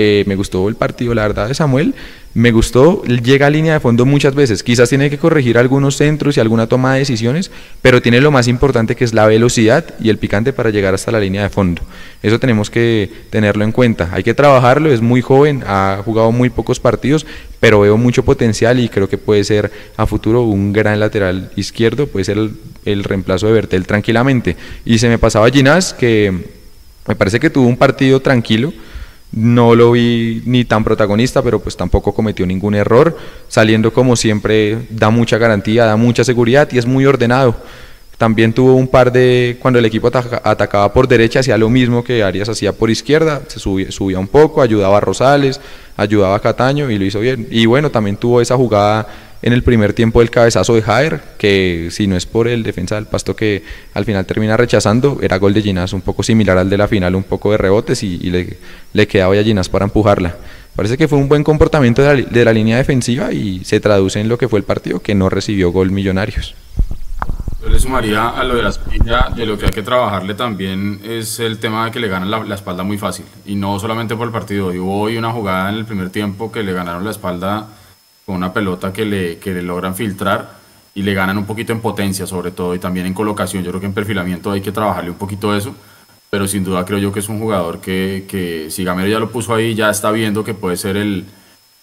eh, me gustó el partido, la verdad, de Samuel. Me gustó, llega a línea de fondo muchas veces. Quizás tiene que corregir algunos centros y alguna toma de decisiones, pero tiene lo más importante que es la velocidad y el picante para llegar hasta la línea de fondo. Eso tenemos que tenerlo en cuenta. Hay que trabajarlo, es muy joven, ha jugado muy pocos partidos, pero veo mucho potencial y creo que puede ser a futuro un gran lateral izquierdo, puede ser el, reemplazo de Bertel tranquilamente. Y se me pasaba Ginás, que me parece que tuvo un partido tranquilo no lo vi ni tan protagonista, pero pues tampoco cometió ningún error. Saliendo como siempre, da mucha garantía, da mucha seguridad y es muy ordenado. También tuvo un par de, cuando el equipo atacaba por derecha, hacía lo mismo que Arias hacía por izquierda, se subía, subía un poco, ayudaba a Rosales, ayudaba a Cataño y lo hizo bien. Y bueno, también tuvo esa jugada en el primer tiempo del cabezazo de Jair, que si no es por el defensa del Pasto que al final termina rechazando, era gol de Ginás, un poco similar al de la final, un poco de rebotes y, le, le, quedaba a Ginás para empujarla. Parece que fue un buen comportamiento de la, de la, línea defensiva y se traduce en lo que fue el partido, que no recibió gol Millonarios. Yo le sumaría a lo de la espalda, de lo que hay que trabajarle también es el tema de que le ganan la, la espalda muy fácil. Y no solamente por el partido. Hubo hoy una jugada en el primer tiempo que le ganaron la espalda con una pelota que le, que le logran filtrar y le ganan un poquito en potencia sobre todo y también en colocación. Yo creo que en perfilamiento hay que trabajarle un poquito eso, pero sin duda creo yo que es un jugador que, que si Gamero ya lo puso ahí, ya está viendo que puede ser el,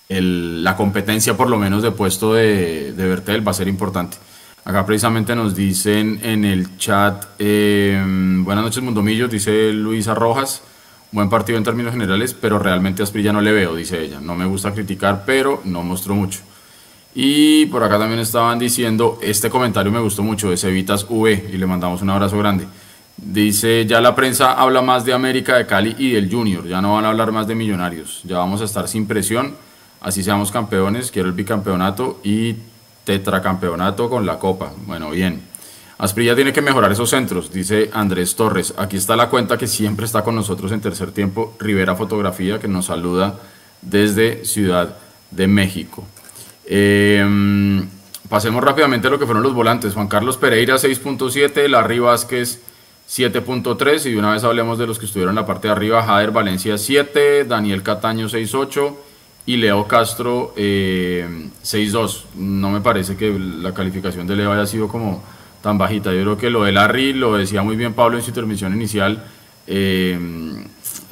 el, la competencia por lo menos de puesto de, de Bertel, va a ser importante. Acá precisamente nos dicen en el chat, eh, buenas noches Mundomillos, dice Luisa Rojas, buen partido en términos generales, pero realmente a Asprilla no le veo, dice ella. No me gusta criticar, pero no mostró mucho. Y por acá también estaban diciendo, este comentario me gustó mucho, de Cevitas V, y le mandamos un abrazo grande. Dice, ya la prensa habla más de América, de Cali y del Junior, ya no van a hablar más de Millonarios, ya vamos a estar sin presión, así seamos campeones, quiero el bicampeonato y tetracampeonato con la copa. Bueno, bien. Asprilla tiene que mejorar esos centros, dice Andrés Torres. Aquí está la cuenta que siempre está con nosotros en tercer tiempo, Rivera Fotografía, que nos saluda desde Ciudad de México. Em, pasemos rápidamente a lo que fueron los volantes. Juan Carlos Pereira 6.7, Larry Vázquez 7.3 y de una vez hablemos de los que estuvieron en la parte de arriba, Jader Valencia 7, Daniel Cataño 6.8 y Leo Castro 6.2. Eh, no me parece que la calificación de Leo haya sido como tan bajita. Yo creo que lo de Larry, lo decía muy bien Pablo en su intervención inicial, eh,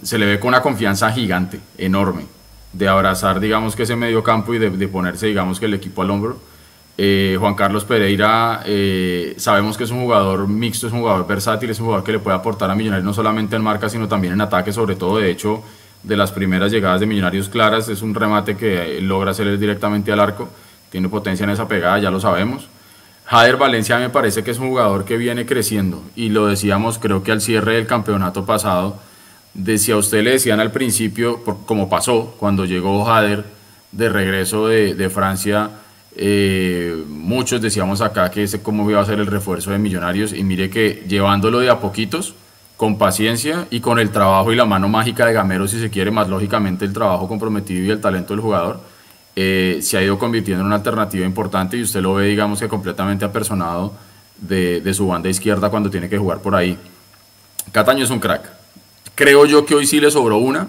se le ve con una confianza gigante, enorme, de abrazar, digamos, que ese medio campo y de, ponerse, digamos, que el equipo al hombro. Eh, Juan Carlos Pereira, eh, sabemos que es un jugador mixto, es un jugador versátil, es un jugador que le puede aportar a Millonarios no solamente en marca, sino también en ataque, sobre todo, de hecho, de las primeras llegadas de Millonarios claras, es un remate que logra hacer directamente al arco, tiene potencia en esa pegada, ya lo sabemos. Jader Valencia me parece que es un jugador que viene creciendo y lo decíamos creo que al cierre del campeonato pasado, decía usted le decían al principio, como pasó cuando llegó Jader de regreso de, Francia, Eh, muchos decíamos acá que ese cómo iba a ser el refuerzo de Millonarios y mire que llevándolo de a poquitos, con paciencia y con el trabajo y la mano mágica de Gamero, si se quiere, más lógicamente el trabajo comprometido y el talento del jugador, eh, se ha ido convirtiendo en una alternativa importante y usted lo ve, digamos que completamente apersonado de, de su banda izquierda cuando tiene que jugar por ahí. Cataño es un crack. Creo yo que hoy sí le sobró una,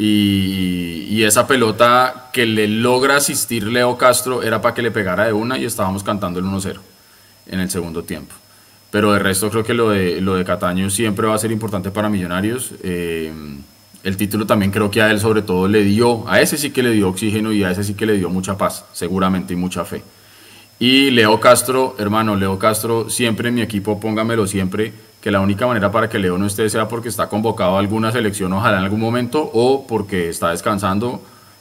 y, esa pelota que le logra asistir Leo Castro era para que le pegara de una y estábamos cantando el 1-0 en el segundo tiempo. Pero de resto creo que lo de, lo de Cataño siempre va a ser importante para Millonarios. Eh, el título también creo que a él sobre todo le dio, a ese sí que le dio oxígeno y a ese sí que le dio mucha paz, seguramente y mucha fe. Y Leo Castro, hermano, Leo Castro, siempre en mi equipo, póngamelo siempre que la única manera para que Leo no esté sea porque está convocado a alguna selección, ojalá en algún momento, o porque está descansando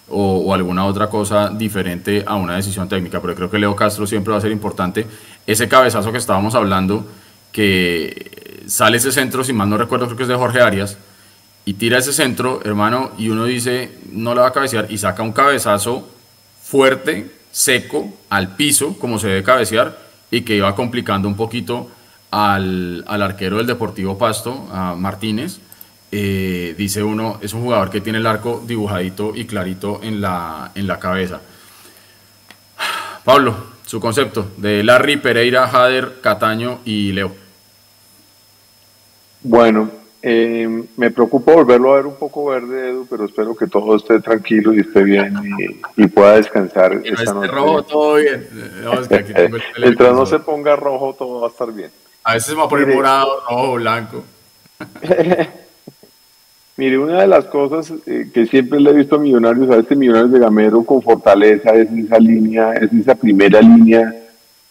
o, alguna otra cosa diferente a una decisión técnica. Pero creo que Leo Castro siempre va a ser importante. Ese cabezazo que estábamos hablando, que sale ese centro, si mal no recuerdo, creo que es de Jorge Arias, y tira ese centro, hermano, y uno dice, no le va a cabecear, y saca un cabezazo fuerte, seco, al piso, como se debe cabecear, y que iba complicando un poquito al, arquero del Deportivo Pasto, a Martínez, eh, dice uno, es un jugador que tiene el arco dibujadito y clarito en la, en la cabeza. Pablo, su concepto de Larry, Pereira, Jader, Cataño y Leo. Bueno, eh, me preocupa volverlo a ver un poco verde, Edu, pero espero que todo esté tranquilo y esté bien y, pueda descansar esta noche. rojo, todo bien. [laughs] Mientras no se ponga rojo, todo va a estar bien. A veces me va a poner morado, rojo, blanco. [laughs] Mire, una de las cosas eh, que siempre le he visto a Millonarios, a este Millonarios de Gamero con fortaleza, es esa línea, es esa primera línea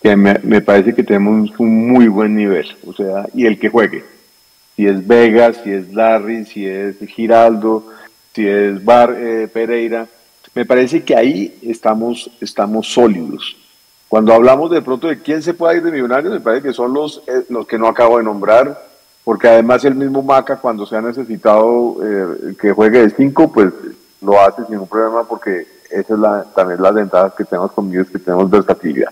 que me, parece que tenemos un muy buen nivel. O sea, y el que juegue. Si es Vegas, si es Larry, si es Giraldo, si es Bar, eh, Pereira. Me parece que ahí estamos, estamos sólidos. Cuando hablamos de pronto de quién se puede ir de Millonarios, me parece que son los, eh, los que no acabo de nombrar, porque además el mismo Maca, cuando se ha necesitado eh, que juegue de 5, pues lo hace sin ningún problema, porque esa es la, también la ventaja que tenemos con ellos, que tenemos versatilidad.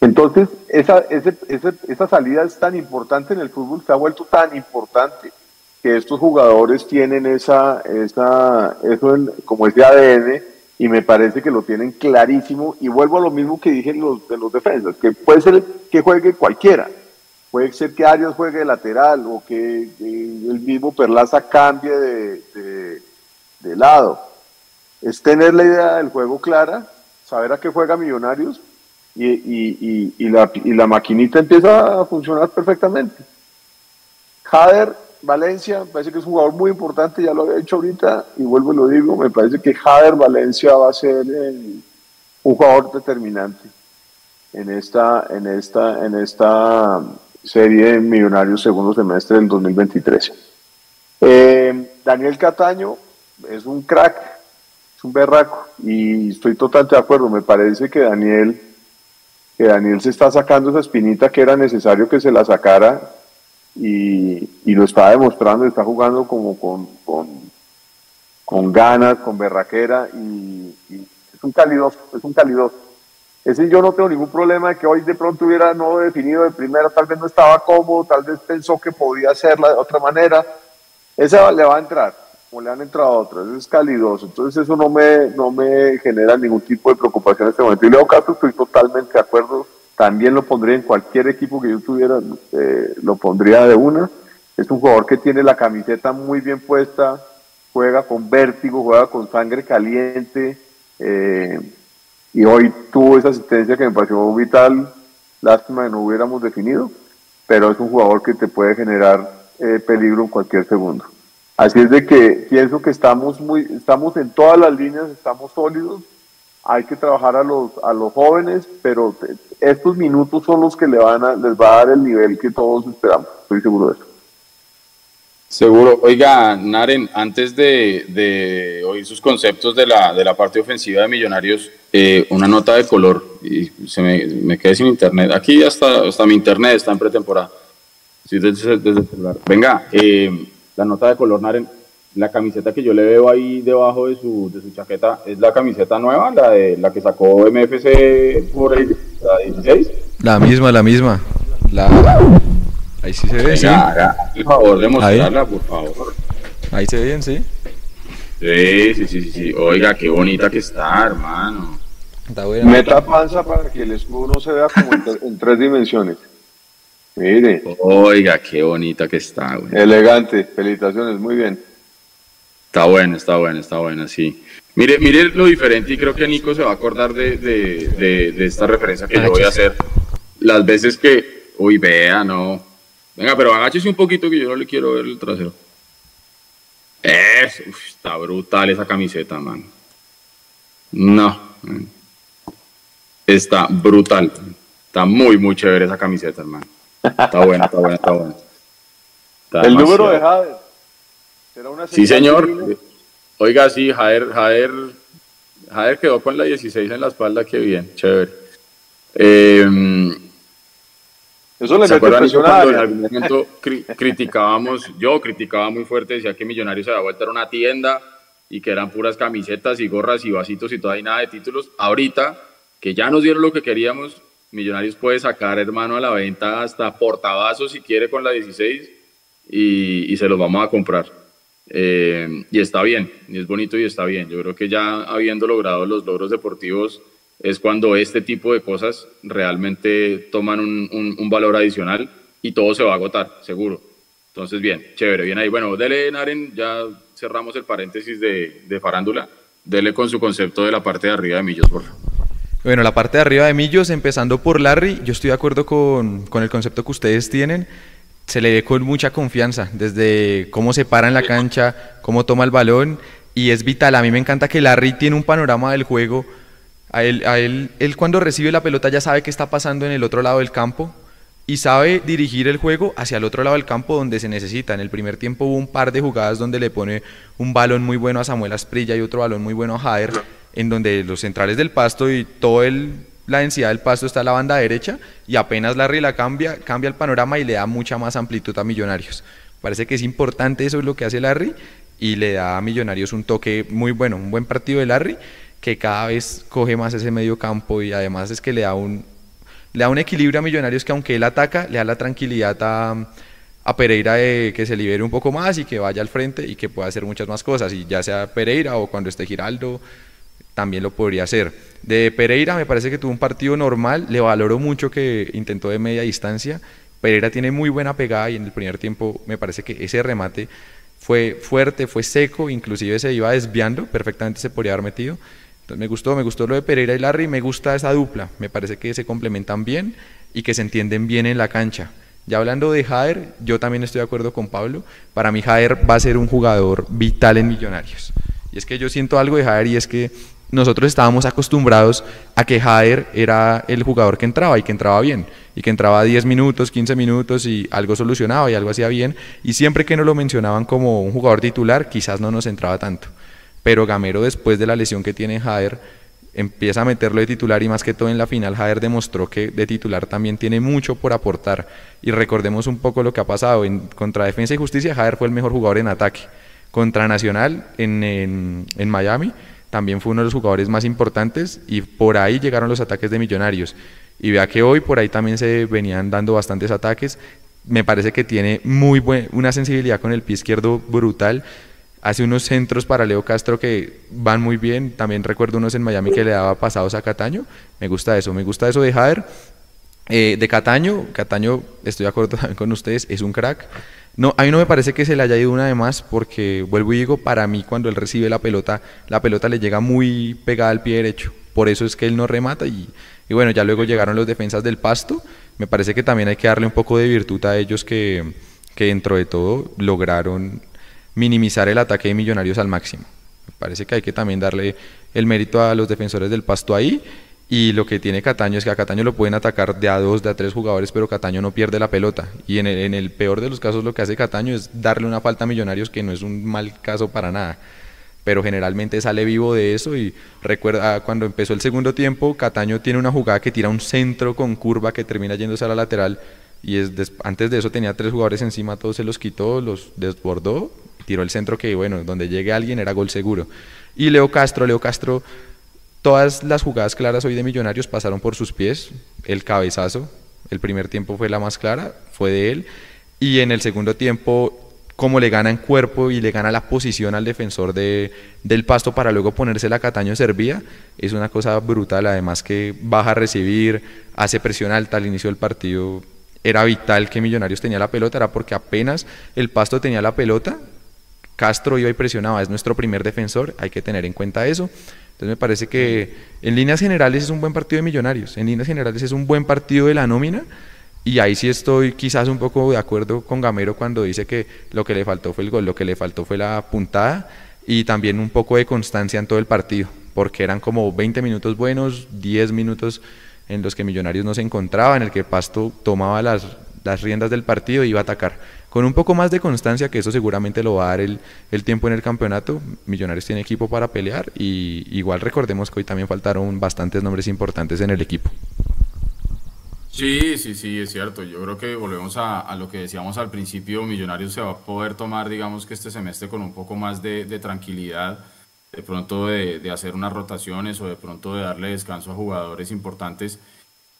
Entonces, esa, esa salida es tan importante en el fútbol, se ha vuelto tan importante que estos jugadores tienen esa, esa, eso como ese ADN y me parece que lo tienen clarísimo y vuelvo a lo mismo que dije los, de los defensas, que puede ser que juegue cualquiera, puede ser que Arias juegue de lateral o que, el mismo Perlaza cambie de, de, lado. Es tener la idea del juego clara, saber a qué juega Millonarios y, y, y, la, y la maquinita empieza a funcionar perfectamente. Jader Valencia, me parece que es un jugador muy importante, ya lo había dicho ahorita y vuelvo y lo digo, me parece que Jader Valencia va a ser eh, un jugador determinante en esta, en esta, en esta serie de Millonarios segundo semestre del 2023. Eh, Daniel Cataño es un crack, es un berraco y estoy totalmente de acuerdo, me parece que Daniel, que Daniel se está sacando esa espinita que era necesario que se la sacara y, lo está demostrando, está jugando como con, con, ganas, con berraquera y, es un calidoso, es un calidoso. Ese yo no tengo ningún problema de que hoy de pronto hubiera no definido de primera, tal vez no estaba cómodo, tal vez pensó que podía hacerla de otra manera. Ese le va a entrar, como le han entrado a otros, es calidoso. Entonces eso no me, no me genera ningún tipo de preocupación en este momento. Y Leo Castro estoy totalmente de acuerdo también lo pondría en cualquier equipo que yo tuviera, eh, lo pondría de una. Es un jugador que tiene la camiseta muy bien puesta, juega con vértigo, juega con sangre caliente. Eh, y hoy tuvo esa asistencia que me pareció vital. Lástima que no hubiéramos definido, pero es un jugador que te puede generar eh, peligro en cualquier segundo. Así es de que pienso que estamos muy, estamos en todas las líneas, estamos sólidos hay que trabajar a los, a los jóvenes, pero estos minutos son los que le van a, les va a dar el nivel que todos esperamos, estoy seguro de eso. Seguro. Oiga, Naren, antes de, oír sus conceptos de la, de la parte ofensiva de Millonarios, eh, una nota de color, y se me, me quedé sin internet. Aquí hasta, hasta mi internet está en pretemporada. Sí, desde, desde el celular. Venga, eh, la nota de color, Naren, la camiseta que yo le veo ahí debajo de su, de su chaqueta es la camiseta nueva, la de la que sacó MFC por el, la 16. La misma, la misma. La... Ahí sí se ve, sí. El favor de mostrarla, por favor. Ahí se ve bien, sí. Sí, sí, sí, sí, Oiga, qué bonita que está, hermano. Está buena. Meta panza para que el escudo no se vea como en, en tres dimensiones. Mire. Oiga, qué bonita que está, güey. Elegante, felicitaciones, muy bien. Está bueno, está bueno, está bueno, sí. Mire, mire lo diferente y creo que Nico se va a acordar de, de, de, de esta referencia que yo voy a hacer. Las veces que, uy, vea, no. Venga, pero agáchese un poquito que yo no le quiero ver el trasero. Es, uf, está brutal esa camiseta, man. No. man. Está brutal. Está muy, muy chévere esa camiseta, hermano. Está buena, está buena, está. Está el número de. Jader. ¿Será una Sí, señor. divina? Oiga, sí, Jader, Jader, Jader quedó con la 16 en la espalda, qué bien, chévere. Eh, Eso le ¿Se acuerdan cuando en algún momento cri- criticábamos, yo criticaba muy fuerte, decía que Millonarios se había vuelto a una tienda y que eran puras camisetas y gorras y vasitos y todo y nada de títulos. Ahorita, que ya nos dieron lo que queríamos, Millonarios puede sacar, hermano, a la venta hasta portavasos si quiere con la 16 y, y se los vamos a comprar. Eh, y está bien, y es bonito y está bien. Yo creo que ya habiendo logrado los logros deportivos es cuando este tipo de cosas realmente toman un, un- valor adicional y todo se va a agotar, seguro. Entonces, bien, chévere, bien ahí. Bueno, dele, Naren, ya cerramos el paréntesis de, de farándula. Dele con su concepto de la parte de arriba de Millos, por favor. Bueno, la parte de arriba de Millos, empezando por Larry, yo estoy de acuerdo con, con el concepto que ustedes tienen. Se le ve con mucha confianza, desde cómo se para en la cancha, cómo toma el balón, y es vital. A mí me encanta que Larry tiene un panorama del juego. A él, a él, él cuando recibe la pelota ya sabe qué está pasando en el otro lado del campo y sabe dirigir el juego hacia el otro lado del campo donde se necesita. En el primer tiempo hubo un par de jugadas donde le pone un balón muy bueno a Samuel Asprilla y otro balón muy bueno a Jader, en donde los centrales del pasto y todo el, la densidad del pasto está a la banda derecha y apenas Larry la cambia, cambia el panorama y le da mucha más amplitud a Millonarios. Parece que es importante eso es lo que hace Larry y le da a Millonarios un toque muy bueno, un buen partido de Larry que cada vez coge más ese medio campo y además es que le da un, le da un equilibrio a Millonarios que aunque él ataca, le da la tranquilidad a, a Pereira de que se libere un poco más y que vaya al frente y que pueda hacer muchas más cosas. Y ya sea Pereira o cuando esté Giraldo, también lo podría hacer. De Pereira me parece que tuvo un partido normal, le valoro mucho que intentó de media distancia. Pereira tiene muy buena pegada y en el primer tiempo me parece que ese remate fue fuerte, fue seco, inclusive se iba desviando, perfectamente se podría haber metido. Entonces me gustó, me gustó lo de Pereira y Larry, me gusta esa dupla, me parece que se complementan bien y que se entienden bien en la cancha. Ya hablando de Jader, yo también estoy de acuerdo con Pablo, para mí Jader va a ser un jugador vital en Millonarios. Y es que yo siento algo de Jader y es que nosotros estábamos acostumbrados a que Jader era el jugador que entraba y que entraba bien, y que entraba 10 minutos, 15 minutos y algo solucionaba y algo hacía bien, y siempre que nos lo mencionaban como un jugador titular, quizás no nos entraba tanto. Pero Gamero después de la lesión que tiene Jader empieza a meterlo de titular y más que todo en la final Jader demostró que de titular también tiene mucho por aportar. Y recordemos un poco lo que ha pasado. En, contra Defensa y Justicia Jader fue el mejor jugador en ataque. Contra Nacional en, en, en Miami también fue uno de los jugadores más importantes y por ahí llegaron los ataques de Millonarios y vea que hoy por ahí también se venían dando bastantes ataques me parece que tiene muy buen, una sensibilidad con el pie izquierdo brutal hace unos centros para Leo Castro que van muy bien. También recuerdo unos en Miami que le daba pasados a Cataño. Me gusta eso, me gusta eso de Jader. Eh, de Cataño, Cataño, estoy de acuerdo [laughs] también con ustedes, es un crack. No, a mí no me parece que se le haya ido una de más porque, vuelvo y digo, para mí cuando él recibe la pelota, la pelota le llega muy pegada al pie derecho. Por eso es que él no remata y, y bueno, ya luego llegaron los defensas del pasto. Me parece que también hay que darle un poco de virtud a ellos que, que dentro de todo lograron minimizar el ataque de Millonarios al máximo. Me parece que hay que también darle el mérito a los defensores del pasto ahí. Y lo que tiene Cataño es que a Cataño lo pueden atacar de a dos, de a tres jugadores, pero Cataño no pierde la pelota. Y en el, peor de los casos lo que hace Cataño es darle una falta a Millonarios, que no es un mal caso para nada. Pero generalmente sale vivo de eso y recuerda cuando empezó el segundo tiempo, Cataño tiene una jugada que tira un centro con curva que termina yéndose a la lateral y antes de eso tenía tres jugadores encima, todos se los quitó, los desbordó, tiró el centro que, bueno, donde llegue alguien era gol seguro. Y Leo Castro, Leo Castro, todas las jugadas claras hoy de Millonarios pasaron por sus pies, el cabezazo, el primer tiempo fue la más clara, fue de él, y en el segundo tiempo como le gana en cuerpo y le gana la posición al defensor de, del pasto para luego ponerse la Cataño servía, es una cosa brutal, además que baja a recibir, hace presión alta al inicio del partido, era vital que Millonarios tenía la pelota, era porque apenas el pasto tenía la pelota, Castro iba y presionaba, es nuestro primer defensor, hay que tener en cuenta eso. Entonces me parece que en líneas generales es un buen partido de Millonarios, en líneas generales es un buen partido de la nómina y ahí sí estoy quizás un poco de acuerdo con Gamero cuando dice que lo que le faltó fue el gol, lo que le faltó fue la puntada y también un poco de constancia en todo el partido, porque eran como 20 minutos buenos, 10 minutos en los que Millonarios no se encontraba, en el que Pasto tomaba las, las riendas del partido y iba a atacar. Con un poco más de constancia, que eso seguramente lo va a dar el, el tiempo en el campeonato, Millonarios tiene equipo para pelear y igual recordemos que hoy también faltaron bastantes nombres importantes en el equipo. Sí, sí, sí, es cierto. Yo creo que volvemos a, lo que decíamos al principio, Millonarios se va a poder tomar, digamos que este semestre con un poco más de, tranquilidad, de pronto de, hacer unas rotaciones o de pronto de darle descanso a jugadores importantes.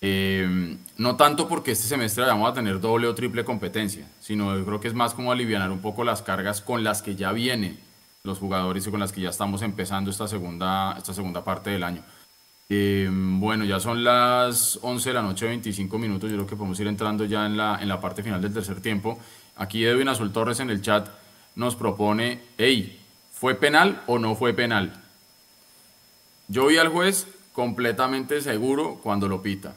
Eh, no tanto porque este semestre vamos a tener doble o triple competencia, sino yo creo que es más como aliviar un poco las cargas con las que ya vienen los jugadores y con las que ya estamos empezando esta segunda, esta segunda parte del año. Eh, bueno, ya son las 11 de la noche, 25 minutos. Yo creo que podemos ir entrando ya en la, en la parte final del tercer tiempo. Aquí Edwin Azul Torres en el chat nos propone, hey, ¿fue penal o no fue penal? Yo vi al juez completamente seguro cuando lo pita.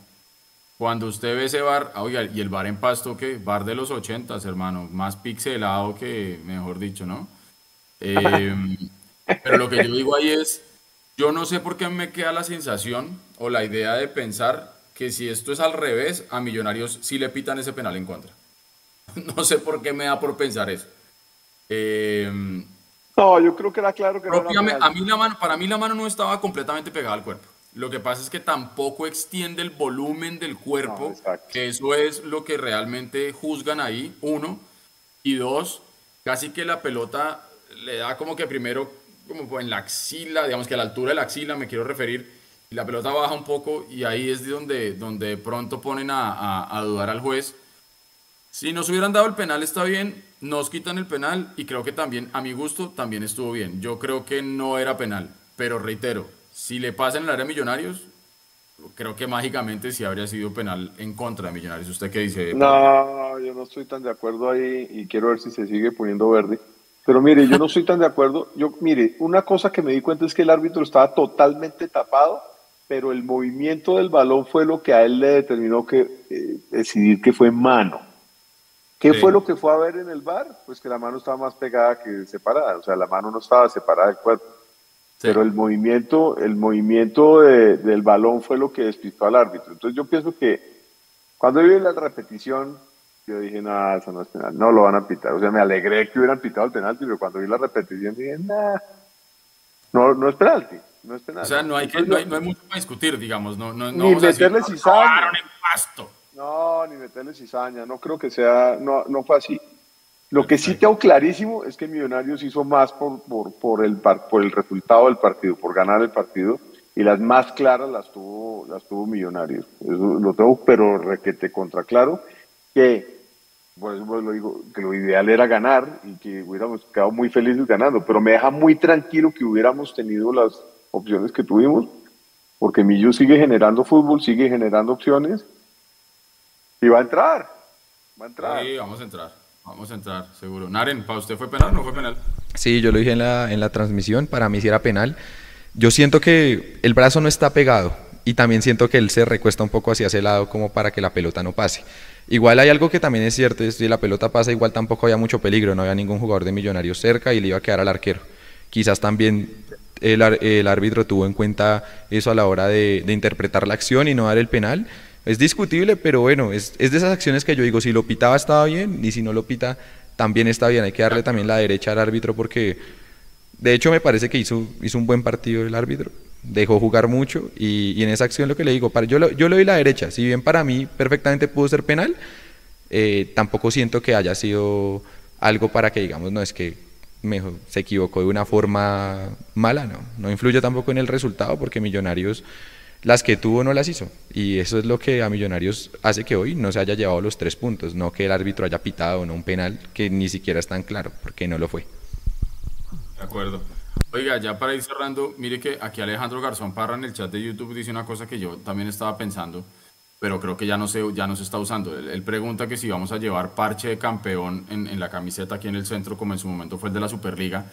Cuando usted ve ese bar, ah, oiga, y el bar en pasto, ¿qué? Bar de los 80, hermano, más pixelado que, mejor dicho, ¿no? Eh, pero lo que yo digo ahí es, yo no sé por qué me queda la sensación o la idea de pensar que si esto es al revés, a Millonarios sí le pitan ese penal en contra. [laughs] No sé por qué me da por pensar eso. Em, no, yo creo que era claro que no a mí la mano, Para mí la mano no estaba completamente pegada al cuerpo. Lo que pasa es que tampoco extiende el volumen del cuerpo, que eso es lo que realmente juzgan ahí, uno. Y dos, casi que la pelota le da como que primero como en la axila, digamos que a la altura de la axila me quiero referir, y la pelota baja un poco y ahí es donde, donde pronto ponen a, a, dudar al juez. Si nos hubieran dado el penal está bien, nos quitan el penal y creo que también, a mi gusto, también estuvo bien. Yo creo que no era penal, pero reitero, si le pasa en el área de Millonarios, creo que mágicamente sí habría sido penal en contra de Millonarios. ¿Usted qué dice? No, yo no estoy tan de acuerdo ahí y quiero ver si se sigue poniendo verde. Pero mire, yo no estoy tan de acuerdo. Yo, mire, una cosa que me di cuenta es que el árbitro estaba totalmente tapado, pero el movimiento del balón fue lo que a él le determinó que eh, decidir que fue mano. ¿Qué fue lo que fue a ver en el bar? Pues que la mano estaba más pegada que separada, o sea, la mano no estaba separada del cuerpo. Pero el movimiento, el movimiento del balón fue lo que despistó al árbitro. Entonces yo pienso que cuando vi la repetición, yo dije, nada, eso no es penal, no lo van a pitar. O sea, me alegré que hubieran pitado el penalti, pero cuando vi la repetición dije, nada, no, no es penalti, no es penalti. O sea, no hay, que, no hay, no hay mucho para discutir, digamos, no, no, ni meterle cizaña. en pasto. No, ni meterle cizaña, no creo que sea, no, no fue así. Lo que sí tengo clarísimo es que Millonarios hizo más por, por, por, el, por el resultado del partido, por ganar el partido, y las más claras las tuvo, las tuvo Millonarios. Eso lo tengo, pero requete contra claro que, pues, lo digo, que lo ideal era ganar y que hubiéramos quedado muy felices ganando, pero me deja muy tranquilo que hubiéramos tenido las opciones que tuvimos, porque Millo sigue generando fútbol, sigue generando opciones y va a entrar. Va a entrar. Sí, vamos a entrar. Vamos a entrar, seguro. Naren, ¿para usted fue penal o no fue penal? Sí, yo lo dije en la, en la transmisión, para mí sí era penal. Yo siento que el brazo no está pegado y también siento que él se recuesta un poco hacia ese lado como para que la pelota no pase. Igual hay algo que también es cierto, si la pelota pasa igual tampoco había mucho peligro, no había ningún jugador de Millonarios cerca y le iba a quedar al arquero. Quizás también el, el árbitro tuvo en cuenta eso a la hora de, interpretar la acción y no dar el penal. Es discutible, pero bueno, es, es de esas acciones que yo digo, si lo pitaba estaba bien y si no lo pita también está bien. Hay que darle también la derecha al árbitro porque de hecho me parece que hizo, hizo un buen partido el árbitro dejó jugar mucho y, en esa acción lo que le digo, para, yo, yo le doy la derecha, si bien para mí perfectamente pudo ser penal, eh, tampoco siento que haya sido algo para que digamos, no es que mejor, se equivocó de una forma mala, no. No influye tampoco en el resultado porque Millonarios las que tuvo no las hizo. Y eso es lo que a Millonarios hace que hoy no se haya llevado los tres puntos, no que el árbitro haya pitado no un penal que ni siquiera es tan claro, porque no lo fue. De acuerdo. Oiga, ya para ir cerrando, mire que aquí Alejandro Garzón Parra en el chat de YouTube dice una cosa que yo también estaba pensando, pero creo que ya no se, ya no se está usando. Él, pregunta que si vamos a llevar parche de campeón en, en la camiseta aquí en el centro, como en su momento fue el de la Superliga,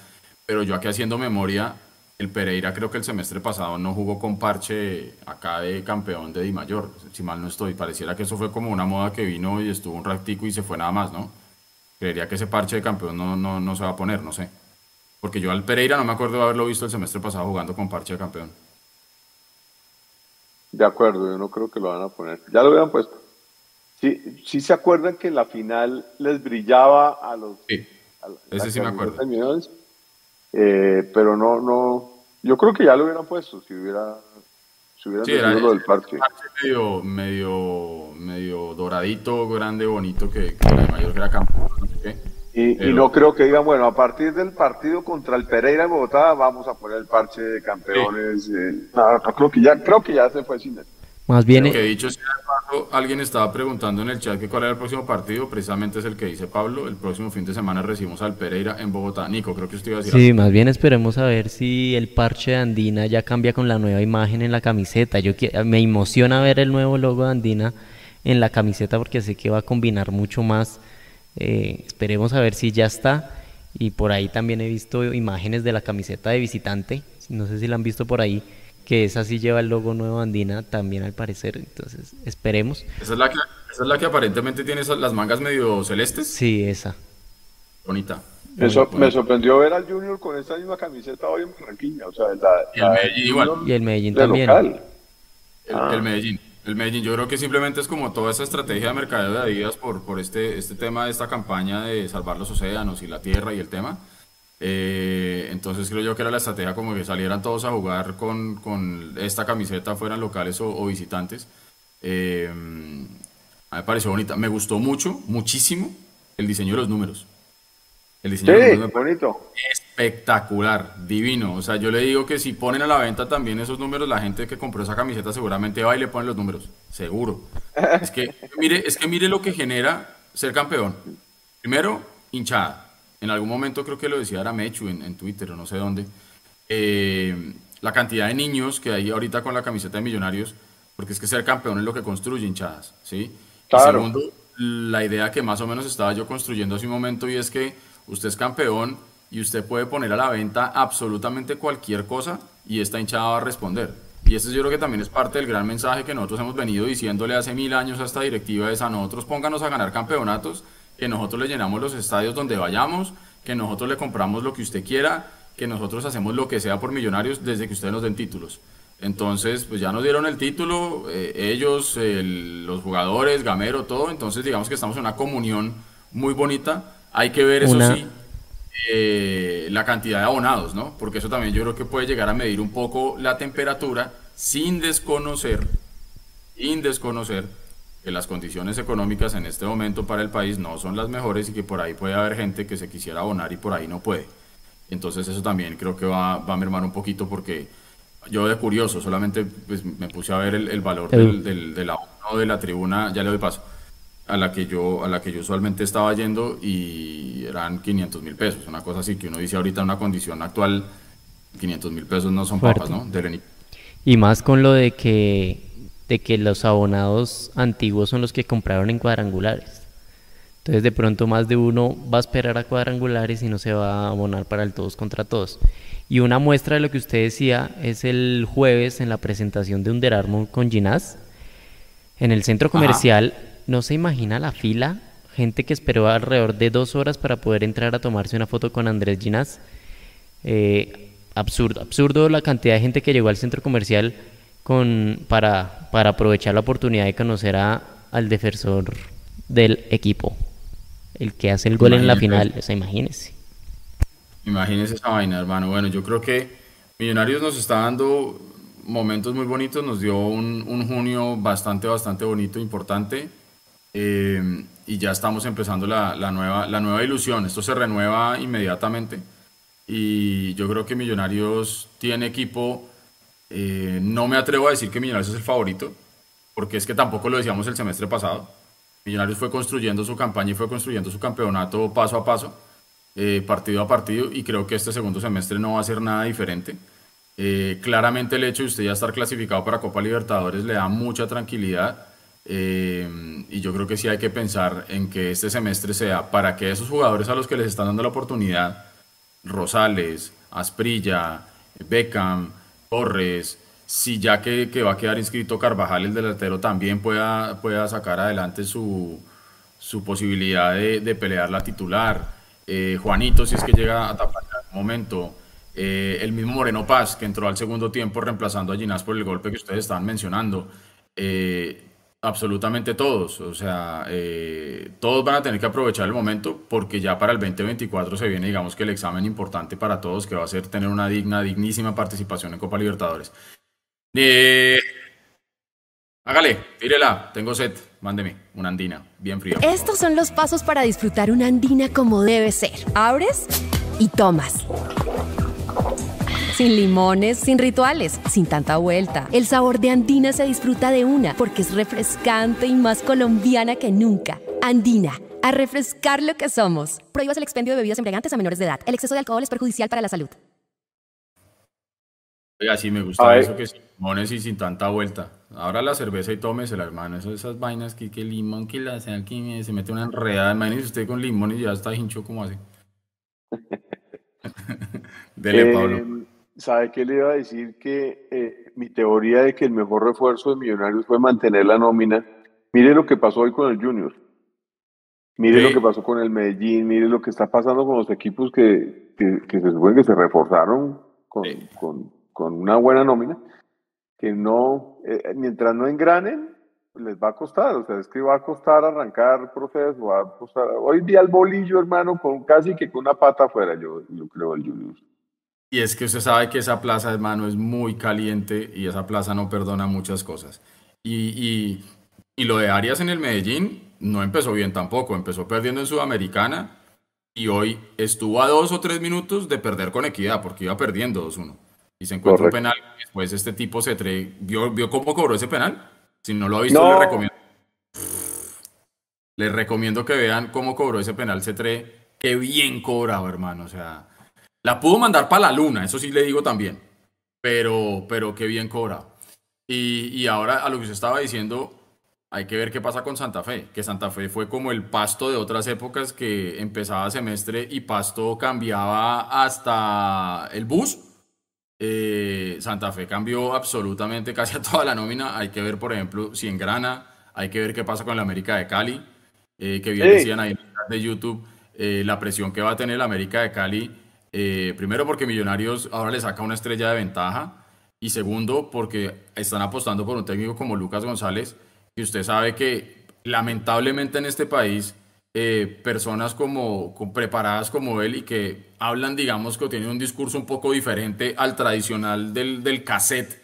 pero yo aquí haciendo memoria, el Pereira creo que el semestre pasado no jugó con parche acá de campeón de Di Mayor, si mal no estoy. Pareciera que eso fue como una moda que vino y estuvo un ratico y se fue nada más, ¿no? Creería que ese parche de campeón no, no, no se va a poner, no sé. Porque yo al Pereira no me acuerdo de haberlo visto el semestre pasado jugando con parche de campeón. De acuerdo, yo no creo que lo van a poner. Ya lo habían puesto. Sí, sí se acuerdan que en la final les brillaba a los... Sí, ese sí me acuerdo. Eh, pero no, no, yo creo que ya lo hubieran puesto si hubiera, si hubieran sí, era, lo del parche. Medio, medio, medio doradito, grande, bonito, que, que la mayor que era campeón. Y, y, no creo que digan, bueno, a partir del partido contra el Pereira en Bogotá vamos a poner el parche de campeones. Eh, no, creo que ya, creo que ya se fue sin eso. Más bien. que dicho sea alguien estaba preguntando en el chat que cuál era el próximo partido. Precisamente es el que dice Pablo. El próximo fin de semana recibimos al Pereira en Bogotá. Nico, creo que usted iba a decir. Sí, más bien esperemos a ver si el parche de Andina ya cambia con la nueva imagen en la camiseta. Yo me emociona ver el nuevo logo de Andina en la camiseta porque sé que va a combinar mucho más. Eh, esperemos a ver si ya está. Y por ahí también he visto imágenes de la camiseta de visitante. No sé si la han visto por ahí que esa sí lleva el logo nuevo Andina también al parecer, entonces esperemos. ¿Esa es la que, esa es la que aparentemente tiene las mangas medio celestes? Sí, esa. Bonita. Eso, me sorprendió ver al Junior con esa misma camiseta hoy en Barranquilla, o sea, y el Medellín igual. Y el Medellín también. El, ah. el, Medellín. El Medellín, yo creo que simplemente es como toda esa estrategia de mercadeo de Adidas por, por este, este tema de esta campaña de salvar los océanos y la tierra y el tema eh, entonces creo yo que era la estrategia como que salieran todos a jugar con, con esta camiseta, fueran locales o, visitantes. Eh, a mí me pareció bonita. Me gustó mucho, muchísimo, el diseño de los números. El diseño de los números bonito. Espectacular, divino. O sea, yo le digo que si ponen a la venta también esos números, la gente que compró esa camiseta seguramente va y le pone los números. Seguro. es, que, mire, es que mire lo que genera ser campeón. Primero, hinchada en algún momento creo que lo decía Aramechu en, en Twitter o no sé dónde, eh, la cantidad de niños que hay ahorita con la camiseta de Millonarios, porque es que ser campeón es lo que construye hinchadas, ¿sí? segundo, la idea que más o menos estaba yo construyendo hace un momento y es que usted es campeón y usted puede poner a la venta absolutamente cualquier cosa y esta hinchada va a responder. Y esto yo creo que también es parte del gran mensaje que nosotros hemos venido diciéndole hace mil años a esta directiva, es a nosotros pónganos a ganar campeonatos que nosotros le llenamos los estadios donde vayamos, que nosotros le compramos lo que usted quiera, que nosotros hacemos lo que sea por millonarios desde que ustedes nos den títulos. Entonces, pues ya nos dieron el título, eh, ellos, los jugadores, Gamero, todo. Entonces, digamos que estamos en una comunión muy bonita. Hay que ver, eso sí, eh, la cantidad de abonados, ¿no? Porque eso también yo creo que puede llegar a medir un poco la temperatura sin desconocer, sin desconocer que las condiciones económicas en este momento para el país no son las mejores y que por ahí puede haber gente que se quisiera abonar y por ahí no puede. Entonces eso también creo que va, va a mermar un poquito porque yo de curioso solamente pues, me puse a ver el, valor del, del, del abono de la tribuna, ya le doy paso, a la que yo, a la que yo usualmente estaba yendo y eran 500 mil pesos, una cosa así que uno dice ahorita en una condición actual, 500 mil pesos no son papas, ¿no? y más con lo de que de que los abonados antiguos son los que compraron en cuadrangulares. Entonces de pronto más de uno va a esperar a cuadrangulares y no se va a abonar para el todos contra todos. Y una muestra de lo que usted decía es el jueves en la presentación de Under Armour con Ginás. En el centro comercial no se imagina la fila, gente que esperó alrededor de dos horas para poder entrar a tomarse una foto con Andrés Ginás. Eh, absurdo, absurdo la cantidad de gente que llegó al centro comercial con, para, para aprovechar la oportunidad de conocer a, al defensor del equipo, el que hace el gol en la final, esa imagínese. Imagínese esa vaina, hermano. Bueno, yo creo que Millonarios nos está dando momentos muy bonitos, nos dio un, un junio bastante, bastante bonito, importante. Eh, y ya estamos empezando la, la, nueva, la nueva ilusión. Esto se renueva inmediatamente. y yo creo que Millonarios tiene equipo. Eh, no me atrevo a decir que Millonarios es el favorito, porque es que tampoco lo decíamos el semestre pasado. Millonarios fue construyendo su campaña y fue construyendo su campeonato paso a paso, eh, partido a partido, y creo que este segundo semestre no va a ser nada diferente. Eh, claramente el hecho de usted ya estar clasificado para Copa Libertadores le da mucha tranquilidad. y yo creo que sí hay que pensar en que este semestre sea para que esos jugadores a los que les están dando la oportunidad Rosales, Asprilla, Beckham, Torres, si ya que, va a quedar inscrito Carvajal, el delantero, también pueda, sacar adelante su, posibilidad de, pelear la titular. Eh, Juanito, si es que llega a tapar en algún momento. Eh, el mismo Moreno Paz, que entró al segundo tiempo reemplazando a Ginás por el golpe que ustedes estaban mencionando. Eh, Absolutamente todos, o sea, eh, todos van a tener que aprovechar el momento porque ya para el 2024 se viene, digamos que el examen importante para todos, que va a ser tener una digna, dignísima participación en Copa Libertadores. Eh, hágale, tírela, tengo sed, mándeme una andina, bien fría. Estos son los pasos para disfrutar una andina como debe ser. Abres y tomas sin limones, sin rituales, sin tanta vuelta. El sabor de Andina se disfruta de una porque es refrescante y más colombiana que nunca. Andina, a refrescar lo que somos. Prohíbas el expendio de bebidas embriagantes a menores de edad. El exceso de alcohol es perjudicial para la salud. Oiga, sí me gusta eso que sin limones y sin tanta vuelta. Ahora la cerveza y tómesela, hermano. Esas, esas vainas que, que limón, que la sean que se mete una enredada. Imagínese usted con limón y ya está hincho como así. [laughs] Dele, Pablo. ¿Sabe qué le iba a decir? Que eh, mi teoría de que el mejor refuerzo de Millonarios fue mantener la nómina. Mire lo que pasó hoy con el Junior. Mire lo que pasó con el Medellín. Mire lo que está pasando con los equipos que, que, se supone que se reforzaron con, con, con una buena nómina. Que no, eh, mientras no engranen, les va a costar. O sea, es que va a costar arrancar proceso. Va a costar. Hoy día el bolillo, hermano, con casi que con una pata afuera, yo, yo creo, el Junior. Y es que usted sabe que esa plaza, hermano, es muy caliente y esa plaza no perdona muchas cosas. Y, y, lo de Arias en el Medellín no empezó bien tampoco. Empezó perdiendo en Sudamericana y hoy estuvo a dos o tres minutos de perder con equidad porque iba perdiendo 2-1. Y se encuentra un penal. Después este tipo se tre... ¿Vio, ¿Vio cómo cobró ese penal? Si no lo ha visto, le recomiendo. Les recomiendo que vean cómo cobró ese penal C3. Qué bien cobrado, hermano. O sea, la pudo mandar para la luna, eso sí le digo también. Pero, pero qué bien cobra. Y, y ahora a lo que usted estaba diciendo, hay que ver qué pasa con Santa Fe, que Santa Fe fue como el pasto de otras épocas que empezaba semestre y pasto cambiaba hasta el bus. Eh, Santa Fe cambió absolutamente casi a toda la nómina. Hay que ver, por ejemplo, si engrana, hay que ver qué pasa con la América de Cali, eh, que bien decían ahí en el de YouTube, eh, la presión que va a tener la América de Cali eh, primero porque Millonarios ahora le saca una estrella de ventaja y segundo porque están apostando por un técnico como Lucas González y usted sabe que lamentablemente en este país eh, personas como, preparadas como él y que hablan digamos que tienen un discurso un poco diferente al tradicional del, del cassette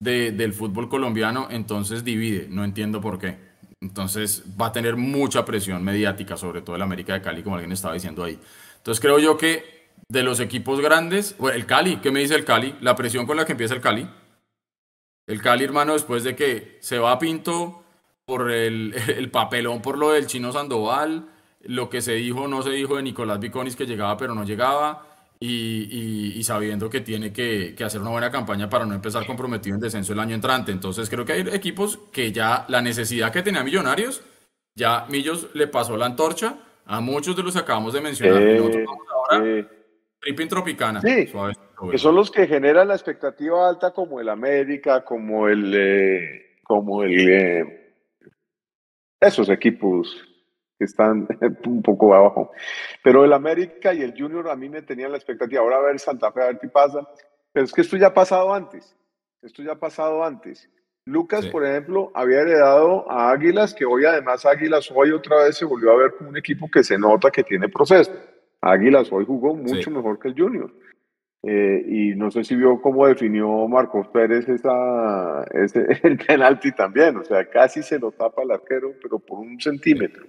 del fútbol colombiano entonces divide, no entiendo por qué. Entonces va a tener mucha presión mediática, sobre todo el América de Cali, como alguien estaba diciendo ahí. Entonces creo yo que de los equipos grandes, el Cali, ¿qué me dice el Cali? La presión con la que empieza el Cali. El Cali, hermano, después de que se va a Pinto por [laughs] el, papelón por lo del chino Sandoval, lo que se dijo, no se dijo de Nicolás Viconis que llegaba pero no llegaba, y, sabiendo que tiene que, que, hacer una buena campaña para no empezar comprometido en descenso el año entrante. Entonces creo que hay equipos que ya la necesidad que tenía Millonarios, ya Millos le pasó la antorcha a muchos de los que acabamos de mencionar. Eh, ahora Tripping Tropicana. Sí, que son los que generan la expectativa alta como el América, como el... Eh, como el eh, esos equipos que están [laughs] un poco abajo. Pero el América y el Junior a mí me tenían la expectativa. Ahora a ver Santa Fe, a ver qué pasa. Pero es que esto ya ha pasado antes. Esto ya ha pasado antes. Lucas, por ejemplo, había heredado a Águilas, que hoy además Águilas hoy otra vez se volvió a ver como un equipo que se nota que tiene proceso. Águilas hoy jugó mucho mejor que el Junior. Eh, y no sé si vio cómo definió Marcos Pérez esa, ese, [laughs] el penalti también, o sea, casi se lo tapa el arquero, pero por un centímetro.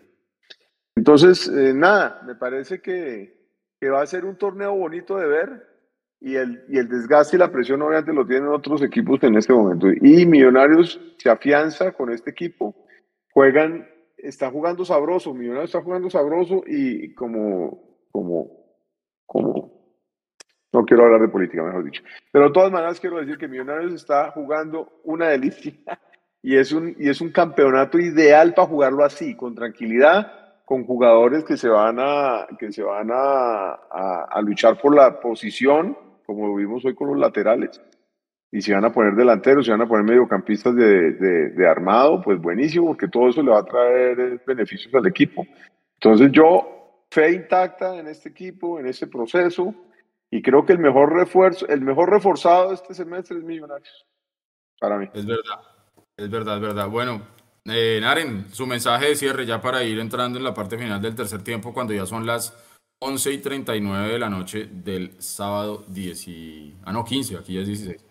Entonces, eh, nada, me parece que, que va a ser un torneo bonito de ver y el, y el desgaste y la presión obviamente lo tienen otros equipos en este momento. Y Millonarios se afianza con este equipo, juegan, está jugando sabroso, Millonarios está jugando sabroso y como, como, como, no quiero hablar de política, mejor dicho. Pero de todas maneras quiero decir que Millonarios está jugando una delicia [laughs] y es un, y es un campeonato ideal para jugarlo así, con tranquilidad con jugadores que se van a, que se van a, a, luchar por la posición, como vimos hoy con los laterales, y se van a poner delanteros, se van a poner mediocampistas de, de, de, armado, pues buenísimo, porque todo eso le va a traer beneficios al equipo. Entonces yo, fe intacta en este equipo, en este proceso, y creo que el mejor refuerzo, el mejor reforzado de este semestre es Millonarios, para mí. Es verdad, es verdad, es verdad. Bueno, eh, Naren, su mensaje de cierre ya para ir entrando en la parte final del tercer tiempo cuando ya son las 11 y 39 de la noche del sábado 10 y... Ah, no, 15, aquí ya es 16.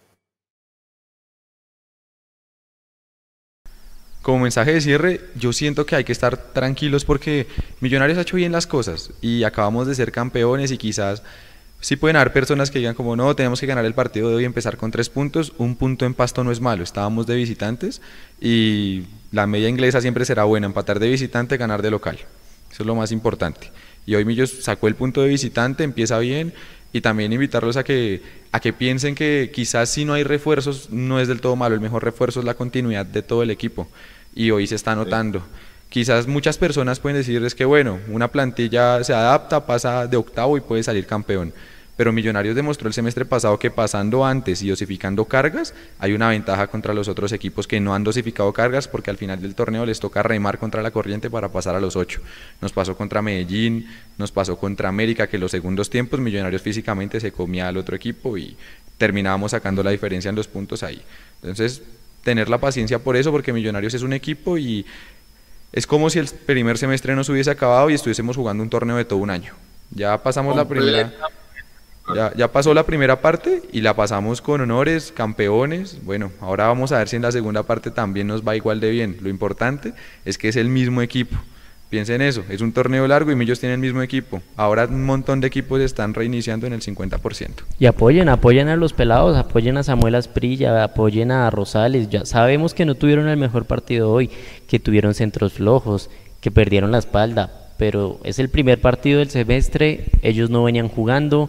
Como mensaje de cierre, yo siento que hay que estar tranquilos porque Millonarios ha hecho bien las cosas y acabamos de ser campeones y quizás Sí pueden haber personas que digan como no, tenemos que ganar el partido de hoy empezar con tres puntos. Un punto en pasto no es malo. Estábamos de visitantes y la media inglesa siempre será buena. Empatar de visitante, ganar de local. Eso es lo más importante. Y hoy Millos sacó el punto de visitante, empieza bien y también invitarlos a que, a que piensen que quizás si no hay refuerzos no es del todo malo. El mejor refuerzo es la continuidad de todo el equipo y hoy se está notando. Quizás muchas personas pueden decirles que bueno, una plantilla se adapta, pasa de octavo y puede salir campeón. Pero Millonarios demostró el semestre pasado que pasando antes y dosificando cargas, hay una ventaja contra los otros equipos que no han dosificado cargas porque al final del torneo les toca remar contra la corriente para pasar a los ocho. Nos pasó contra Medellín, nos pasó contra América, que en los segundos tiempos Millonarios físicamente se comía al otro equipo y terminábamos sacando la diferencia en los puntos ahí. Entonces, tener la paciencia por eso, porque Millonarios es un equipo y es como si el primer semestre no se hubiese acabado y estuviésemos jugando un torneo de todo un año. Ya pasamos la primera. Ya, pasó la primera parte y la pasamos con honores, campeones. Bueno, ahora vamos a ver si en la segunda parte también nos va igual de bien. Lo importante es que es el mismo equipo. Piensen eso, es un torneo largo y Millos tienen el mismo equipo. Ahora un montón de equipos están reiniciando en el 50%. Y apoyen, apoyen a los pelados, apoyen a Samuel Asprilla, apoyen a Rosales. Ya sabemos que no tuvieron el mejor partido hoy, que tuvieron centros flojos, que perdieron la espalda, pero es el primer partido del semestre, ellos no venían jugando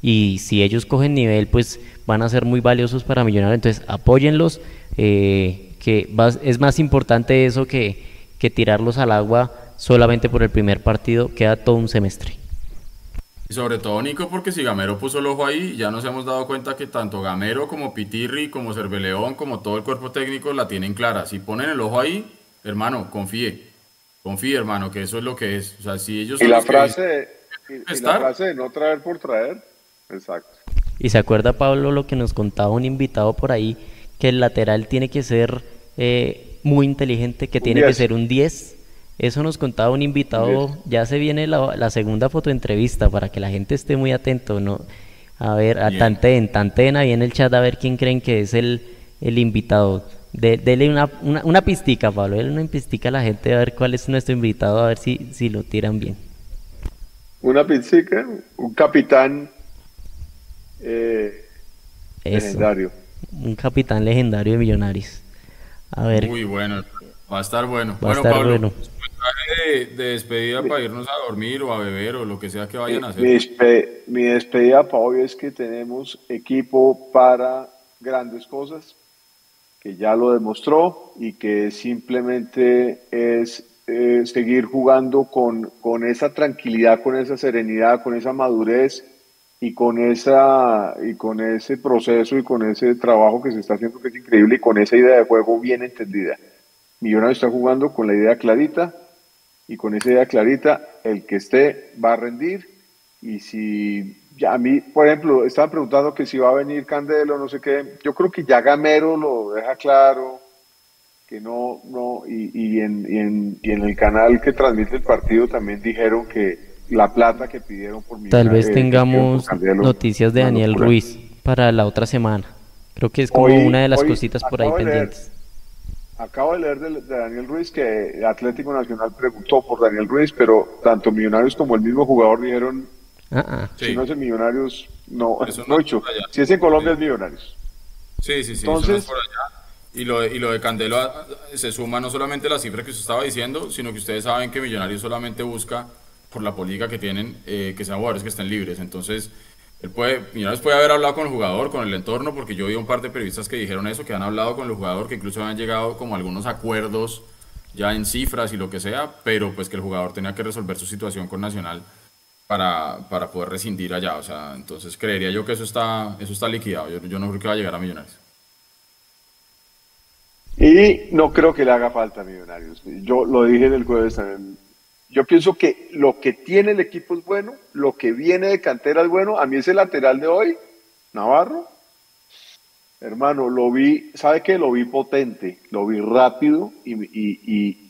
y si ellos cogen nivel, pues van a ser muy valiosos para Millonarios. Entonces, apóyenlos, eh, que es más importante eso que, que tirarlos al agua solamente por el primer partido, queda todo un semestre. Y sobre todo, Nico, porque si Gamero puso el ojo ahí, ya nos hemos dado cuenta que tanto Gamero como Pitirri, como Cerveleón, como todo el cuerpo técnico la tienen clara. Si ponen el ojo ahí, hermano, confíe. Confíe, hermano, que eso es lo que es. O sea, si ellos... Y la frase, y, la frase de no traer por traer, exacto. Y se acuerda, Pablo, lo que nos contaba un invitado por ahí, que el lateral tiene que ser eh, muy inteligente, que tiene que ser un 10 eso nos contaba un invitado, ya se viene la, segunda fotoentrevista para que la gente esté muy atento, ¿no? A ver, a Tanten, Tanten ahí en el chat a ver quién creen que es el, el invitado. De, dele una, una, una, pistica, Pablo, dele una pistica a la gente a ver cuál es nuestro invitado, a ver si, si lo tiran bien. Una pistica, un capitán eh, legendario. Un capitán legendario de Millonarios. A ver. Muy bueno, va a estar bueno. bueno, Pablo, bueno de, despedida para irnos a dormir o a beber o lo que sea que vayan a hacer? Mi, despedida para hoy es que tenemos equipo para grandes cosas, que ya lo demostró y que simplemente es eh, seguir jugando con, con esa tranquilidad, con esa serenidad, con esa madurez y con esa y con ese proceso y con ese trabajo que se está haciendo que es increíble y con esa idea de juego bien entendida. Millonarios está jugando con la idea clarita, y con esa idea clarita, el que esté va a rendir. Y si ya a mí, por ejemplo, estaban preguntando que si va a venir Candelo, no sé qué, yo creo que ya Gamero lo deja claro, que no, no, y, y, en, y, en, y en el canal que transmite el partido también dijeron que la plata que pidieron por mi Tal vez tengamos noticias de Daniel Ruiz para la otra semana. Creo que es como una de las cositas por ahí pendientes. Acabo de leer de, Daniel Ruiz que Atlético Nacional preguntó por Daniel Ruiz, pero tanto Millonarios como el mismo jugador dijeron Ah, ah. Si no es en Millonarios, no, no, hecho. Si es en Colombia es Millonarios. Sí, sí, sí. Entonces, por allá. Y lo, de, y lo de Candelo ah, se suma no solamente la cifra que usted estaba diciendo, sino que ustedes saben que Millonarios solamente busca, por la política que tienen, eh, que sean jugadores que estén libres. Entonces, él puede, Millonarios puede haber hablado con el jugador, con el entorno, porque yo vi un par de periodistas que dijeron eso, que han hablado con el jugador, que incluso han llegado como algunos acuerdos ya en cifras y lo que sea, pero pues que el jugador tenía que resolver su situación con Nacional para, para poder rescindir allá. O sea, entonces creería yo que eso está, eso está liquidado. Yo, yo no creo que va a llegar a Millonarios. Y no creo que le haga falta a Millonarios. Yo lo dije en el jueves también. Yo pienso que lo que tiene el equipo es bueno, lo que viene de cantera es bueno. A mí ese lateral de hoy, Navarro, hermano, lo vi, ¿sabe qué? Lo vi potente, lo vi rápido y,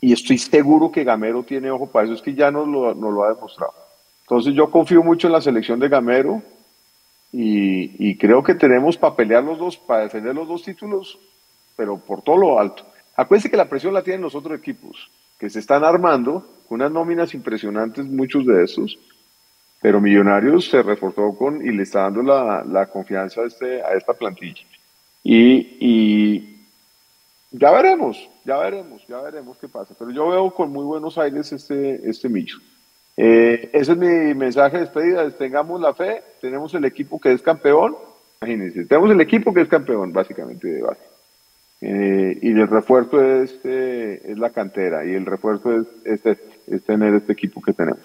estoy seguro que Gamero tiene ojo para eso. Es que ya nos lo, nos lo ha demostrado. Entonces yo confío mucho en la selección de Gamero y, creo que tenemos para pelear los dos, para defender los dos títulos, pero por todo lo alto. Acuérdense que la presión la tienen los otros equipos, que se están armando, unas nóminas impresionantes, muchos de esos, pero Millonarios se reforzó con y le está dando la, confianza a, este, a esta plantilla. Y, ya veremos, ya veremos, ya veremos qué pasa. Pero yo veo con muy buenos aires este, este Millo. Eh, ese es mi mensaje de despedida, tengamos la fe, tenemos el equipo que es campeón, imagínense, tenemos el equipo que es campeón básicamente de base. Eh, y el refuerzo es, eh, es la cantera y el refuerzo es, es, es, tener este equipo que tenemos.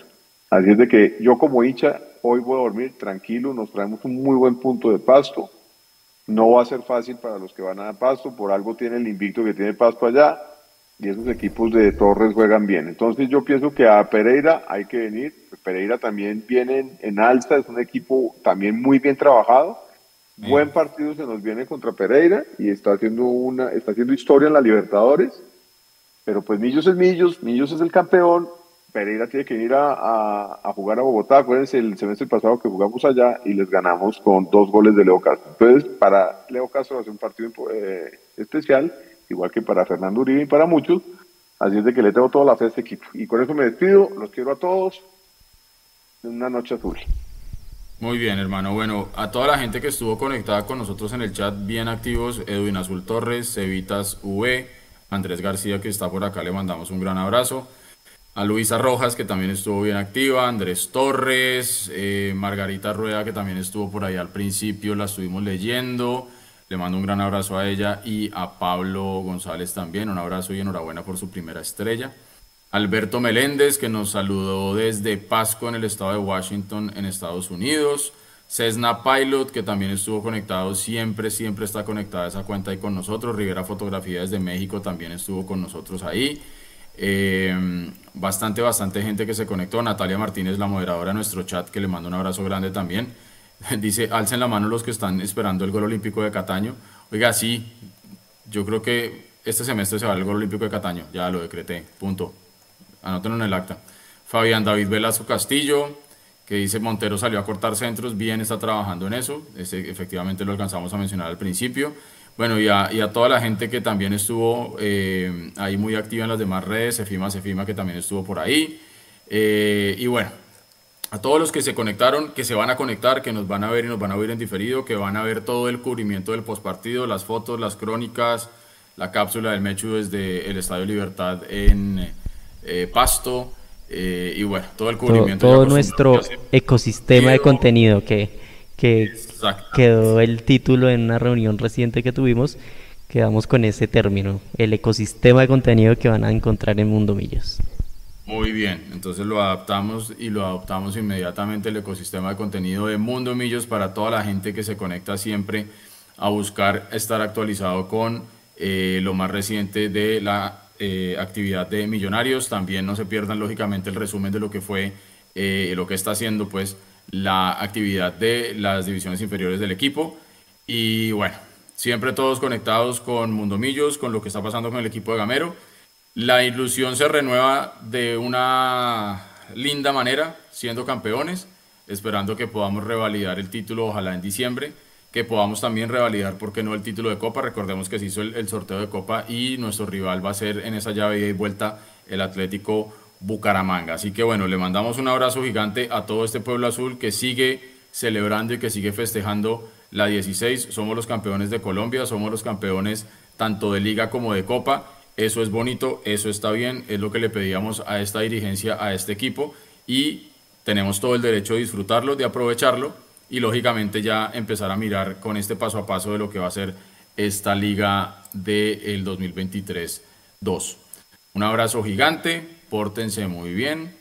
Así es de que yo como hincha hoy voy a dormir tranquilo, nos traemos un muy buen punto de pasto. No va a ser fácil para los que van a pasto, por algo tiene el invicto que tiene pasto allá y esos equipos de Torres juegan bien. Entonces yo pienso que a Pereira hay que venir. Pereira también viene en, alza, es un equipo también muy bien trabajado. Buen partido se nos viene contra Pereira y está haciendo una, está haciendo historia en la Libertadores. Pero pues Millos es Millos, Millos es el campeón. Pereira tiene que ir a, jugar a Bogotá. Acuérdense el semestre pasado que jugamos allá y les ganamos con dos goles de Leo Castro. Entonces, para Leo Castro va a ser un partido eh, especial igual que para Fernando Uribe y para muchos. Así es de que le tengo toda la fe a este equipo. Y con eso me despido, los quiero a todos. Una noche azul. Muy bien, hermano. Bueno, a toda la gente que estuvo conectada con nosotros en el chat, bien activos, Edwin Azul Torres, Cevitas V, Andrés García que está por acá, le mandamos un gran abrazo. A Luisa Rojas, que también estuvo bien activa, Andrés Torres, eh, Margarita Rueda, que también estuvo por ahí al principio, la estuvimos leyendo. Le mando un gran abrazo a ella y a Pablo González también. Un abrazo y enhorabuena por su primera estrella. Alberto Meléndez, que nos saludó desde Pasco en el estado de Washington, en Estados Unidos. Cessna Pilot, que también estuvo conectado, siempre, siempre está conectada esa cuenta ahí con nosotros. Rivera Fotografía desde México también estuvo con nosotros ahí. Eh, bastante, bastante gente que se conectó. Natalia Martínez, la moderadora de nuestro chat, que le mando un abrazo grande también. [laughs] Dice, alcen la mano los que están esperando el gol olímpico de Cataño. Oiga, sí, yo creo que este semestre se va el gol olímpico de Cataño. Ya lo decreté, punto. Anótenlo en el acta. Fabián David Velasco Castillo, que dice Montero salió a cortar centros, bien está trabajando en eso. Ese, efectivamente lo alcanzamos a mencionar al principio. Bueno, y a, toda la gente que también estuvo eh, ahí muy activa en las demás redes, Sefima, Sefima, que también estuvo por ahí. Eh, y bueno, a todos los que se conectaron, que se van a conectar, que nos van a ver y nos van a oír en diferido, que van a ver todo el cubrimiento del postpartido, las fotos, las crónicas, la cápsula del Mechu desde el Estadio Libertad en eh, Pasto, eh, y bueno, todo el cubrimiento. Todo, nuestro ecosistema de contenido que, que quedó el título en una reunión reciente que tuvimos, quedamos con ese término, el ecosistema de contenido que van a encontrar en Mundo Millos. Muy bien, entonces lo adaptamos y lo adoptamos inmediatamente el ecosistema de contenido de Mundo Millos para toda la gente que se conecta siempre a buscar estar actualizado con eh, lo más reciente de la eh, actividad de Millonarios. También no se pierdan lógicamente el resumen de lo que fue, eh, lo que está haciendo pues la actividad de las divisiones inferiores del equipo. Y bueno, siempre todos conectados con Mundo Millos, con lo que está pasando con el equipo de Gamero la ilusión se renueva de una linda manera, siendo campeones, esperando que podamos revalidar el título, ojalá en diciembre, que podamos también revalidar, ¿por qué no?, el título de Copa. Recordemos que se hizo el, sorteo de Copa y nuestro rival va a ser en esa llave y vuelta el Atlético Bucaramanga. Así que bueno, le mandamos un abrazo gigante a todo este pueblo azul que sigue celebrando y que sigue festejando la 16. Somos los campeones de Colombia, somos los campeones tanto de liga como de copa. Eso es bonito, eso está bien, es lo que le pedíamos a esta dirigencia, a este equipo y tenemos todo el derecho de disfrutarlo, de aprovecharlo y lógicamente ya empezar a mirar con este paso a paso de lo que va a ser esta liga del 2023-2. Un abrazo gigante, pórtense muy bien,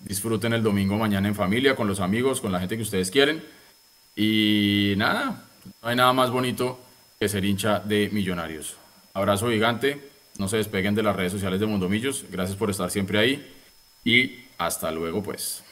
disfruten el domingo mañana en familia, con los amigos, con la gente que ustedes quieren. Y nada, no hay nada más bonito que ser hincha de Millonarios. Abrazo gigante, no se despeguen de las redes sociales de Mundomillos, gracias por estar siempre ahí y hasta luego pues.